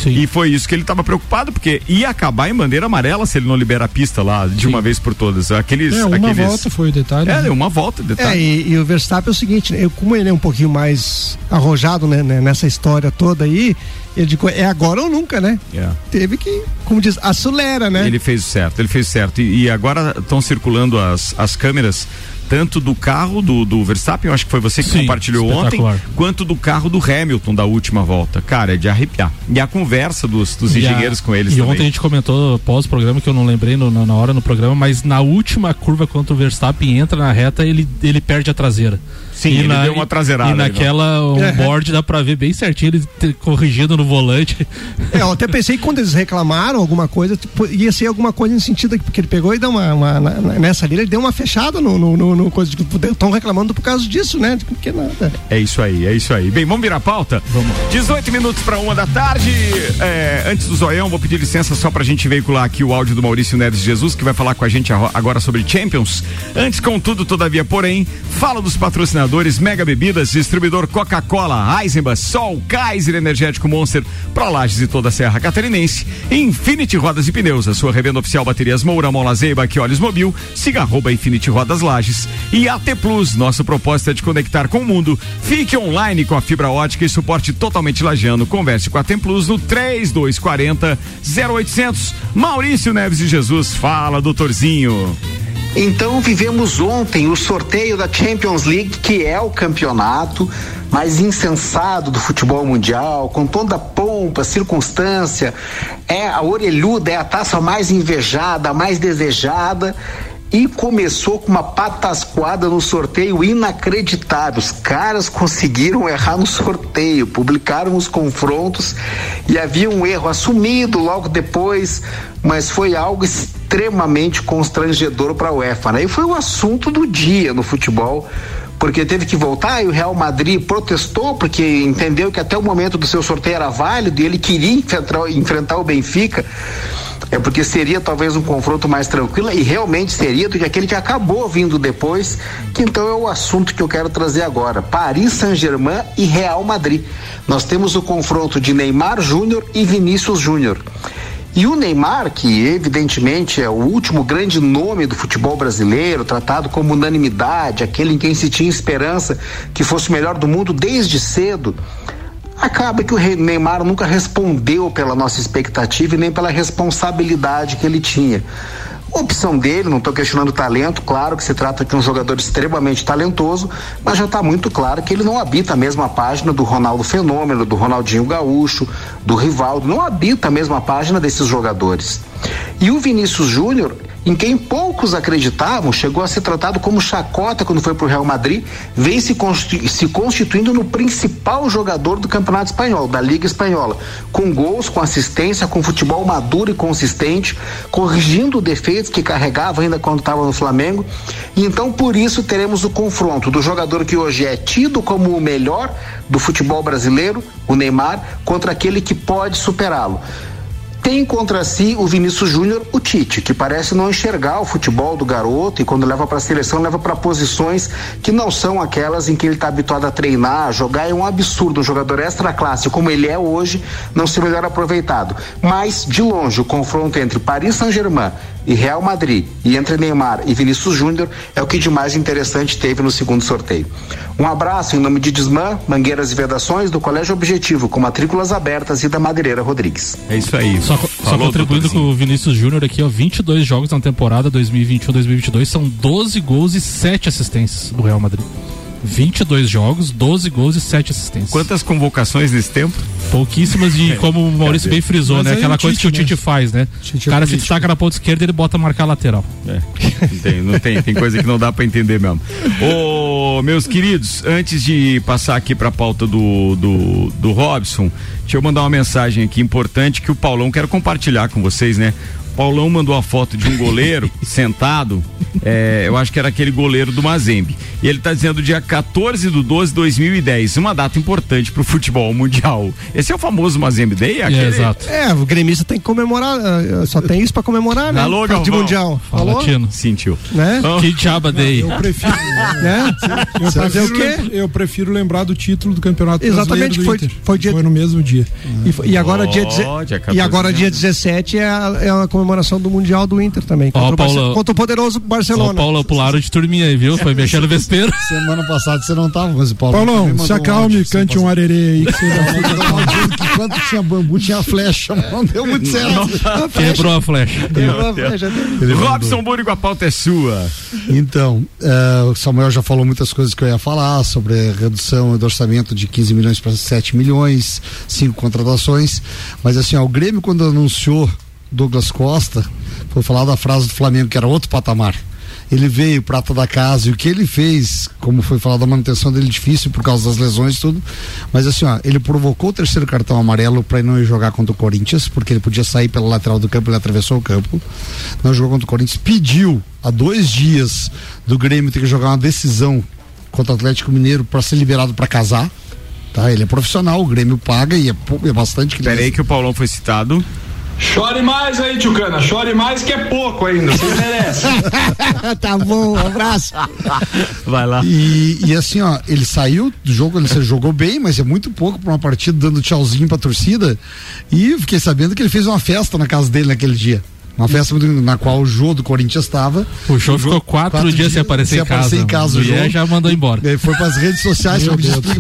E foi isso que ele estava preocupado, porque ia acabar em bandeira amarela se ele não libera a pista lá de uma vez por todas. Aqueles. É, uma aqueles... volta foi o detalhe. É, né? uma volta, É, detalhe. e, e o Verstappen é o seguinte, né, eu, como ele é um pouquinho mais arrojado né, né, nessa história toda aí, ele digo, é agora ou nunca, né? É. Teve que, como diz, acelera, né? Ele fez o certo, ele fez o certo. E, e agora estão circulando as, as câmeras. Tanto do carro do, do Verstappen, eu acho que foi você que Sim, compartilhou ontem, quanto do carro do Hamilton da última volta. Cara, é de arrepiar. E a conversa dos, dos E a- engenheiros com eles E também. ontem a gente comentou pós-programa, que eu não lembrei no- na, na hora no programa, mas na última curva, quando o Verstappen entra na reta, ele, ele perde a traseira. Sim, E ele deu uma traseirada E ali, naquela (laughs) não? um board dá pra ver bem certinho ele corrigindo no volante. É, eu até pensei que quando eles reclamaram alguma coisa, tipo, ia ser alguma coisa no sentido que ele pegou e deu uma, uma na- na- nessa ali, ele deu uma fechada no, no, no, no coisa estão reclamando por causa disso, né? Porque nada. É isso aí, é isso aí. Bem, vamos virar a pauta? Vamos. 18 minutos para uma da tarde. É, antes do zoião, vou pedir licença só pra gente veicular aqui o áudio do Maurício Neves Jesus, que vai falar com a gente agora sobre Champions. Antes, contudo, todavia, porém, fala dos patrocinadores Mega Bebidas, distribuidor Coca-Cola, Eisenbach, Sol, Kaiser Energético Monster, Prolages e toda a Serra Catarinense. Infinity Rodas e Pneus, a sua revenda oficial Baterias Moura, Mola Zeiba, que Olhos Mobil, siga arroba Infinity Rodas Lages. E AT Plus, nosso propósito é de conectar com o mundo. Fique online com a fibra ótica e suporte totalmente lajeano. Converse com a Tem Plus no 3240 0800. Maurício Neves de Jesus, fala, doutorzinho. Então vivemos ontem o sorteio da Champions League, que é o campeonato mais insensado do futebol mundial, com toda a pompa, circunstância, é a orelhuda, é a taça mais invejada, a mais desejada. E começou com uma patascoada no sorteio inacreditável. Os caras conseguiram errar no sorteio, publicaram os confrontos e havia um erro assumido logo depois, mas foi algo extremamente constrangedor para a UEFA. Né? E foi o assunto do dia no futebol porque teve que voltar e o Real Madrid protestou porque entendeu que até o momento do seu sorteio era válido e ele queria enfrentar, enfrentar o Benfica. É porque seria talvez um confronto mais tranquilo e realmente seria do que aquele que acabou vindo depois, que então é o assunto que eu quero trazer agora. Paris Saint-Germain e Real Madrid. Nós temos o confronto de Neymar Júnior e Vinícius Júnior. E o Neymar, que evidentemente é o último grande nome do futebol brasileiro, tratado como unanimidade, aquele em quem se tinha esperança que fosse o melhor do mundo desde cedo, acaba que o Neymar nunca respondeu pela nossa expectativa e nem pela responsabilidade que ele tinha. Opção dele, não estou questionando o talento, claro que se trata de um jogador extremamente talentoso, mas já está muito claro que ele não habita a mesma página do Ronaldo Fenômeno, do Ronaldinho Gaúcho, do Rivaldo, não habita a mesma página desses jogadores. E o Vinícius Júnior, em quem poucos acreditavam, chegou a ser tratado como chacota quando foi para o Real Madrid, vem se, constitu- se constituindo no principal jogador do Campeonato Espanhol, da Liga Espanhola, com gols, com assistência, com futebol maduro e consistente, corrigindo defeitos que carregava ainda quando estava no Flamengo. E então por isso teremos o confronto do jogador que hoje é tido como o melhor do futebol brasileiro, o Neymar, contra aquele que pode superá-lo tem contra si o Vinícius Júnior, o Tite, que parece não enxergar o futebol do garoto e quando leva para a seleção leva para posições que não são aquelas em que ele está habituado a treinar, a jogar é um absurdo, um jogador extra classe como ele é hoje, não ser melhor aproveitado. Mas de longe o confronto entre Paris Saint-Germain e Real Madrid e entre Neymar e Vinícius Júnior é o que de mais interessante teve no segundo sorteio. Um abraço em nome de Desmã, Mangueiras e Vedações do Colégio Objetivo, com matrículas abertas e da Madeireira Rodrigues. É isso aí. Só, só contribuindo com o Vinícius Júnior aqui, ó, 22 jogos na temporada 2021-2022, são 12 gols e 7 assistências do Real Madrid. 22 jogos, 12 gols e 7 assistências. Quantas convocações nesse tempo? Pouquíssimas de, É, como o Maurício bem frisou, Mas né? Aquela o coisa que o Tite, Tite né? faz, né? Tite o é cara se político. destaca na ponta esquerda ele bota marcar lateral. É, (laughs) não tem, não tem, tem coisa que não dá pra entender mesmo. Ô, meus queridos, antes de passar aqui pra pauta do, do, do Robson, deixa eu mandar uma mensagem aqui importante que o Paulão quero compartilhar com vocês, né? Paulão mandou a foto de um goleiro (laughs) sentado, é, eu acho que era aquele goleiro do Mazembe. E ele tá dizendo dia 14 de 12 de 2010, uma data importante pro futebol mundial. Esse é o famoso Mazembe Day? Aquele... É, o gremista tem que comemorar, eh, só tem isso pra comemorar, né? Alô, Parte de Galvão. mundial. Fala, Falou? Tino. Sentiu. Né? Que diaba day. Eu prefiro. né? Eu Fazer o prefiro, quê? eu prefiro lembrar do título do campeonato Exatamente, brasileiro do foi- foi dia- no mesmo dia. E, fo- e agora, dia, deze- Ó, dia e 14 agora dia novembro. 17 é a, é a comemoração do Mundial do Inter também. Ó, Contra, o, Barce- Paulo- contra o poderoso Barcelona. São Paulo pularam de turminha aí, viu? Foi mexendo no vespeiro. (laughs) Semana passada você não tava, mas o Paulo. Paulão, se um acalme, áudio cante um arerê aí que você já (laughs) dizendo que Enquanto tinha bambu, tinha flecha. Não deu muito certo. Quebrou a flecha. Quebrou a flecha. Robson Búrigo, a pauta é sua. Então, eh, o Samuel já falou muitas coisas que eu ia falar sobre a redução do orçamento de 15 milhões para 7 milhões, cinco contratações. Mas assim, ó, o Grêmio, quando anunciou Douglas Costa, foi falar da frase do Flamengo que era outro patamar. Ele veio prata da casa e o que ele fez, como foi falado, a manutenção dele difícil por causa das lesões e tudo. Mas assim, ó, ele provocou o terceiro cartão amarelo para não ir jogar contra o Corinthians, porque ele podia sair pela lateral do campo, ele atravessou o campo. Não jogou contra o Corinthians, pediu há dois dias do Grêmio ter que jogar uma decisão contra o Atlético Mineiro para ser liberado para casar. Tá? Ele é profissional, o Grêmio paga e é, é bastante que Peraí que o Paulão foi citado. Chore mais aí, Tchucana. Chore mais que é pouco ainda. Você merece. (laughs) tá bom, um abraço. Vai lá. E, e assim, ó, ele saiu do jogo, ele jogou bem, mas é muito pouco pra uma partida dando tchauzinho pra torcida. E fiquei sabendo que ele fez uma festa na casa dele naquele dia. Uma festa na qual o Jô do Corinthians estava. O Jô ficou quatro, dias sem aparecer em casa. Aparecer em casa o o Jô. Já mandou embora. Ele foi para as redes sociais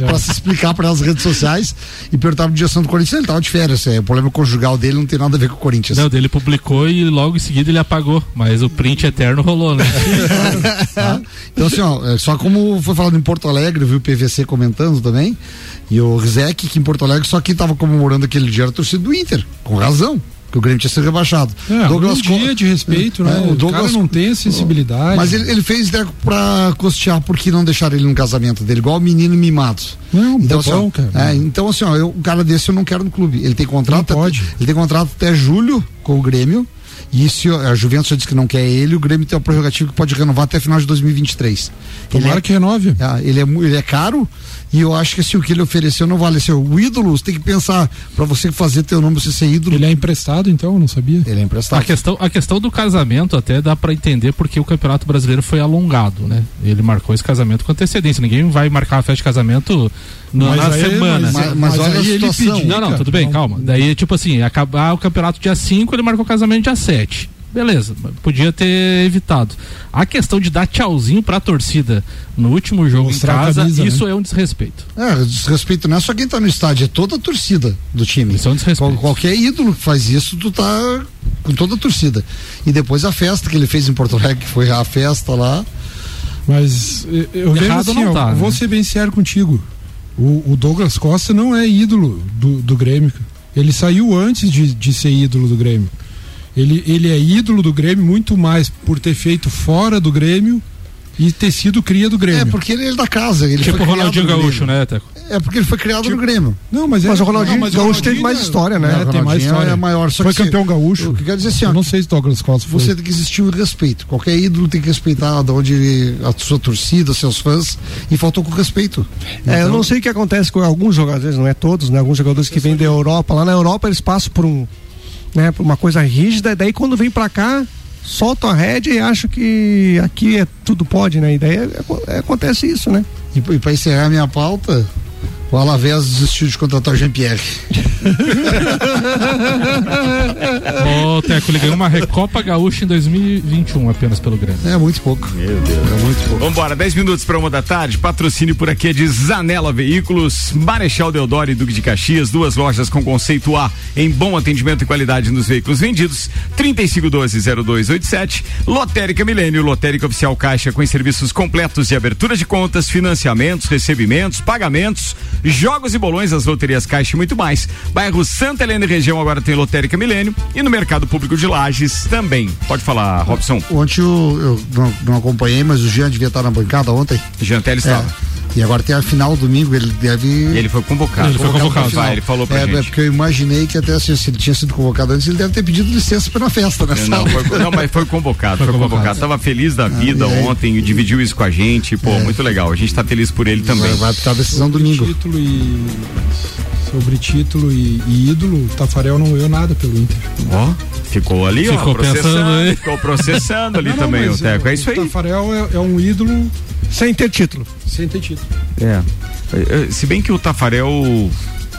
pra se explicar para as redes sociais e perguntar pra direção do Corinthians. Ele tava de férias. É, o problema conjugal dele não tem nada a ver com o Corinthians. Não, dele publicou e logo em seguida ele apagou. Mas o print eterno rolou, né? (laughs) Tá? Então, assim, ó, é, só como foi falado em Porto Alegre, eu vi o PVC comentando também, e o Rizek, que em Porto Alegre só quem tava comemorando aquele dia era a torcida do Inter, com razão. Que o Grêmio tinha sido rebaixado. É, um dia de respeito, né? o O Douglas cara não tem a sensibilidade. Mas ele, ele fez né, pra custear porque não deixaram ele no casamento dele, igual o menino mimado. Não, então, assim, ó, bobão, cara. é, então, assim, ó, eu, um cara desse eu não quero no clube. Ele tem contrato. Até, ele tem contrato até julho com o Grêmio. E se a Juventus já disse que não quer ele, o Grêmio tem uma prerrogativa que pode renovar até final de 2023. Tomara ele é, que renove. é, ele, é, ele é caro e eu acho que assim, o que ele ofereceu não vale. Assim, o ídolo, você tem que pensar, pra você fazer teu nome, você ser ídolo. Ele é emprestado, então, eu não sabia. Ele é emprestado. A questão, a questão do casamento até dá pra entender porque o Campeonato Brasileiro foi alongado, né? Ele marcou esse casamento com antecedência. Ninguém vai marcar uma festa de casamento na, Mas na aí- semana. mas- mas Mas olha a situação. pediu, Não, não, tudo bem, Não. calma. Daí, tipo assim, acabar o campeonato dia 5, ele marcou o casamento dia 7. Beleza, podia ter evitado. A questão de dar tchauzinho pra torcida no último jogo Mostrar em casa, camisa, né? isso é um desrespeito. É, desrespeito não é só quem tá no estádio, é toda a torcida do time. Isso é um desrespeito. Qual- qualquer ídolo que faz isso, tu tá com toda a torcida. E depois a festa que ele fez em Porto Alegre, que foi a festa lá. Mas eu, eu vejo Errado assim, não ó, tá, vou né? ser bem sério contigo. O, o Douglas Costa não é ídolo do, do Grêmio. Ele saiu antes de, de ser ídolo do Grêmio. Ele, ele é ídolo do Grêmio muito mais por ter feito fora do Grêmio e ter sido cria do Grêmio. É, porque ele é da casa. Ele tipo foi o Ronaldinho Gaúcho, né, Teco? É porque ele foi criado no Grêmio. Não, mas, Mas é- o Ronaldinho não, mas o Gaúcho teve Ronaldinho mais é- história, né? É, tem mais Ronaldinho história. é maior, só foi que campeão gaúcho. O que quer dizer assim, ó, Eu não sei se Douglas Costa foi. Você tem que existir o respeito. Qualquer ídolo tem que respeitar de onde a sua torcida, seus fãs, e faltou com respeito. É, eu Então- não sei o que acontece com alguns jogadores, não é todos, né? Alguns jogadores que vêm da Europa. Lá na Europa eles passam por um, né, por uma coisa rígida, e daí quando vem pra cá, soltam a rédea e acham que aqui é tudo pode, né? E daí é- é- acontece isso, né? E, e para encerrar minha pauta, o Alavés desistiu de contratar o Jean-Pierre. (laughs) Ô, Teco, ele ganhou uma Recopa Gaúcha em 2021 apenas pelo Grêmio. É muito pouco. Meu Deus. É muito pouco. Vambora, 10 minutos para uma da tarde. Patrocínio por aqui é de Zanela Veículos, Marechal Deodoro e Duque de Caxias, duas lojas com conceito A em bom atendimento e qualidade nos veículos vendidos. 3512-0287. Lotérica Milênio, Lotérica Oficial Caixa com serviços completos de abertura de contas, financiamentos, recebimentos, pagamentos, jogos e bolões, as loterias Caixa e muito mais. Bairro Santa Helena e região agora tem Lotérica Milênio e no mercado público de Lages também. Pode falar, Robson. Ontem eu, eu não, não acompanhei, mas o Jean devia estar na bancada ontem. Jean Teles estava. É. E agora tem a final domingo, ele deve. Ele foi convocado. Ele foi convocado. pra. Vai, ele falou pra é, gente. É porque eu imaginei que até assim, se ele tinha sido convocado antes, ele deve ter pedido licença para a festa, né? Não, foi, não, mas foi convocado, foi, convocado. Tava feliz da vida e aí? ontem, dividiu isso com a gente, pô, muito legal. A gente tá feliz por ele também. Vai, vai apitar a decisão domingo. Título e sobre título e, e ídolo, o Tafarel não ganhou nada pelo Inter. Ó, ficou ali, ó, Ficou processando, pensando aí. ficou processando ali Não, não, também o mas Teco. É isso O aí. Tafarel é, é um ídolo Sem ter título. sem ter título. É. É, Se bem que o Tafarel.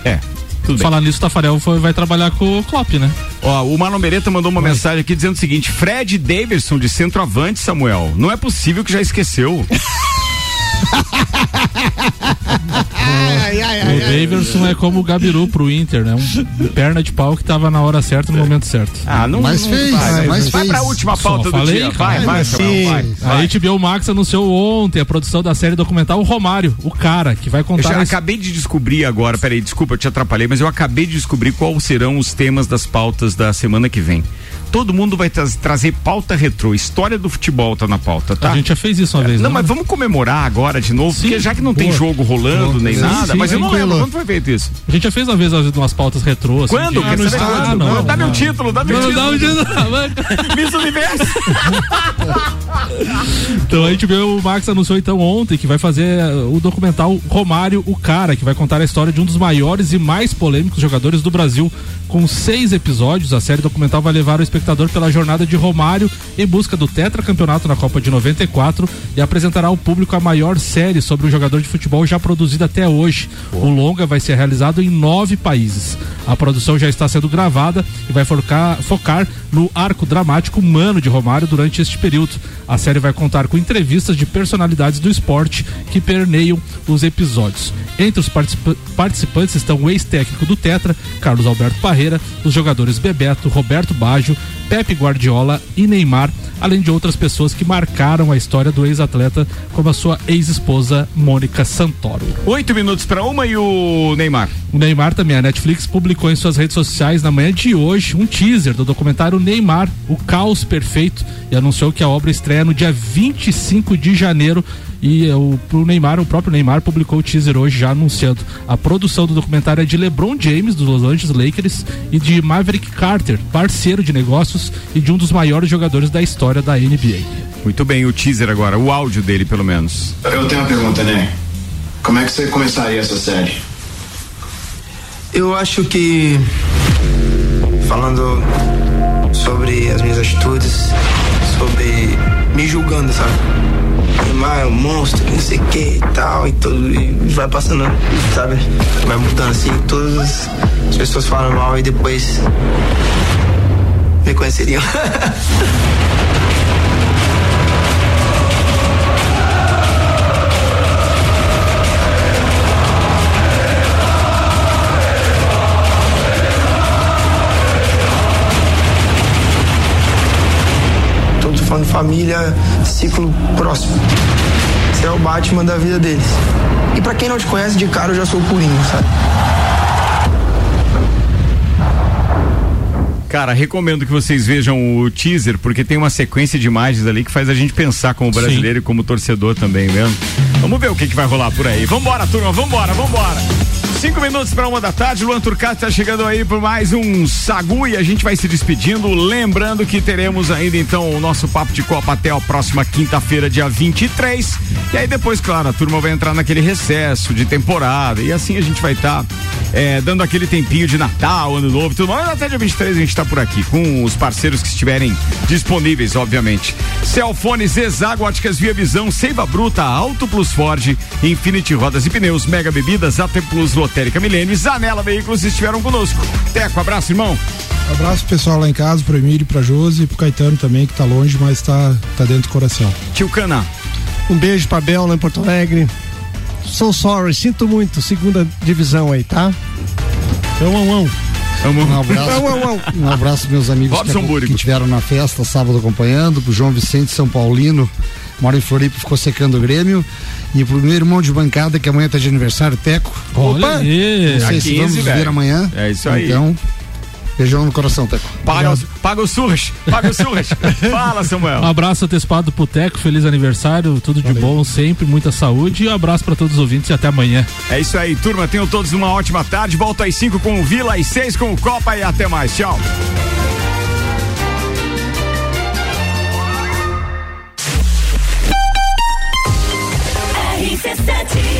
É. Tudo. Falar nisso, o Tafarel foi, vai trabalhar com o Klopp, né? Ó, o Marlon Beretta mandou uma mensagem aqui dizendo o seguinte: Fred Davidson de centroavante, Samuel. Não é possível que já esqueceu. (laughs) o Daverson é como o Gabiru pro Inter, né? Um perna de pau que tava na hora certa, no momento certo. Ah, não. Mas não fez, vai, mas vai fez. pra última Só pauta do falei, dia. cara. Vai, vai, vai. vai. A HBO Max anunciou ontem a produção da série documental O Romário, o cara, que vai Eu contar. já a acabei de descobrir agora, peraí, desculpa, eu te atrapalhei, mas eu acabei de descobrir quais serão os temas das pautas da semana que vem. Todo mundo vai tra trazer pauta retrô. História do futebol tá na pauta, tá? A gente já fez isso uma vez, Não, né? mas vamos comemorar agora de novo, porque já que não tem boa. jogo rolando Boa. nem Sim, nada, sim, mas eu não lembro quando foi feito isso. A gente já fez uma vez as- umas pautas retrô. Assim, Quando? Quer no saber estádio. quando? não, Dá meu não. título, dá meu Não, título. dá o título. (laughs) Miss Universo. Então a gente viu, o Max anunciou então ontem que vai fazer eh, o documental Romário, o Cara, que vai contar a história de um dos maiores e mais polêmicos jogadores do Brasil. Com seis episódios, a série documental vai levar o espectador pela jornada de Romário em busca do tetracampeonato na Copa de 94 e apresentará ao público a maior série sobre um jogador de futebol já produzida até hoje. O longa vai ser realizado em nove países. A produção já está sendo gravada e vai focar, focar no arco dramático humano de Romário durante este período. A série vai contar com entrevistas de personalidades do esporte que perneiam os episódios. Entre os participa- participantes estão o ex-técnico do Tetra, Carlos Alberto Parreira, os jogadores Bebeto, Roberto Baggio, Pepe Guardiola e Neymar, além de outras pessoas que marcaram a história do ex-atleta, como a sua ex-esposa Mônica Santoro. Oito minutos para uma e o Neymar. O Neymar também, a Netflix publicou em suas redes sociais na manhã de hoje um teaser do documentário Neymar, o caos perfeito, e anunciou que a obra estreia no dia 25 de janeiro. E eh, o pro Neymar, o próprio Neymar publicou o teaser hoje já anunciando. A produção do documentário é de LeBron James, dos Los Angeles Lakers, e de Maverick Carter, parceiro de negócios e de um dos maiores jogadores da história da NBA. Muito bem, o teaser agora, o áudio dele pelo menos. Eu tenho uma pergunta, né? Como é que você começaria essa série? Eu acho que falando sobre as minhas atitudes, sobre me julgando, sabe? Neymar é um monstro, não sei o que e tal, e tudo, e vai passando, sabe? Vai mudando assim, todas as pessoas falam mal e depois me conheceriam. (laughs) falando família, ciclo próximo. Você é o Batman da vida deles. E pra quem não te conhece, de cara eu já sou o Purinho, sabe? Cara, recomendo que vocês vejam o teaser, porque tem uma sequência de imagens ali que faz a gente pensar como brasileiro e como torcedor também, mesmo. Vamos ver o que, que vai rolar por aí. Vambora, turma, vambora, vambora. Cinco minutos para uma da tarde, Luan Turcato está chegando aí por mais um Sagu e a gente vai se despedindo. Lembrando que teremos ainda então o nosso Papo de Copa até a próxima quinta-feira, dia 23. E aí depois, claro, a turma vai entrar naquele recesso de temporada e assim a gente vai estar dando aquele tempinho de Natal, Ano Novo tudo mais. Até dia 23 a gente está por aqui com os parceiros que estiverem disponíveis, obviamente. Celfone, Zezago, Óticas Via Visão, Seiva Bruta, Auto Plus Ford, Infinity Rodas e Pneus, Mega Bebidas, AT Plus, Lotérica Milênio e Zanela Veículos estiveram conosco. Teco, abraço, irmão. Abraço pro pessoal lá em casa, pro Emílio, pra Josi e pro Caetano também, que tá longe, mas tá, tá dentro do coração. Tio Cana. Um beijo pra Bel lá em Porto Alegre. So sorry, sinto muito, segunda divisão aí, tá? Eu ão, ão. Um abraço, ão, ão. um abraço meus amigos que, que tiveram na festa sábado acompanhando, pro João Vicente São Paulino, mora em Floripa, ficou secando o Grêmio, e pro meu irmão de bancada que amanhã tá de aniversário, Teco. Olha aí. Não sei se 15, vamos ver velho. amanhã. É isso aí. Então, beijão no coração, Teco. Paga, os, paga os surras, paga os surras. (laughs) Fala, Samuel. Um abraço antecipado pro Teco, feliz aniversário, tudo de bom sempre, muita saúde e um abraço para todos os ouvintes e até amanhã. É isso aí, turma. Tenham todos uma ótima tarde. Volto às 5 com o Vila, às 6 com o Copa e até mais. Tchau. RC7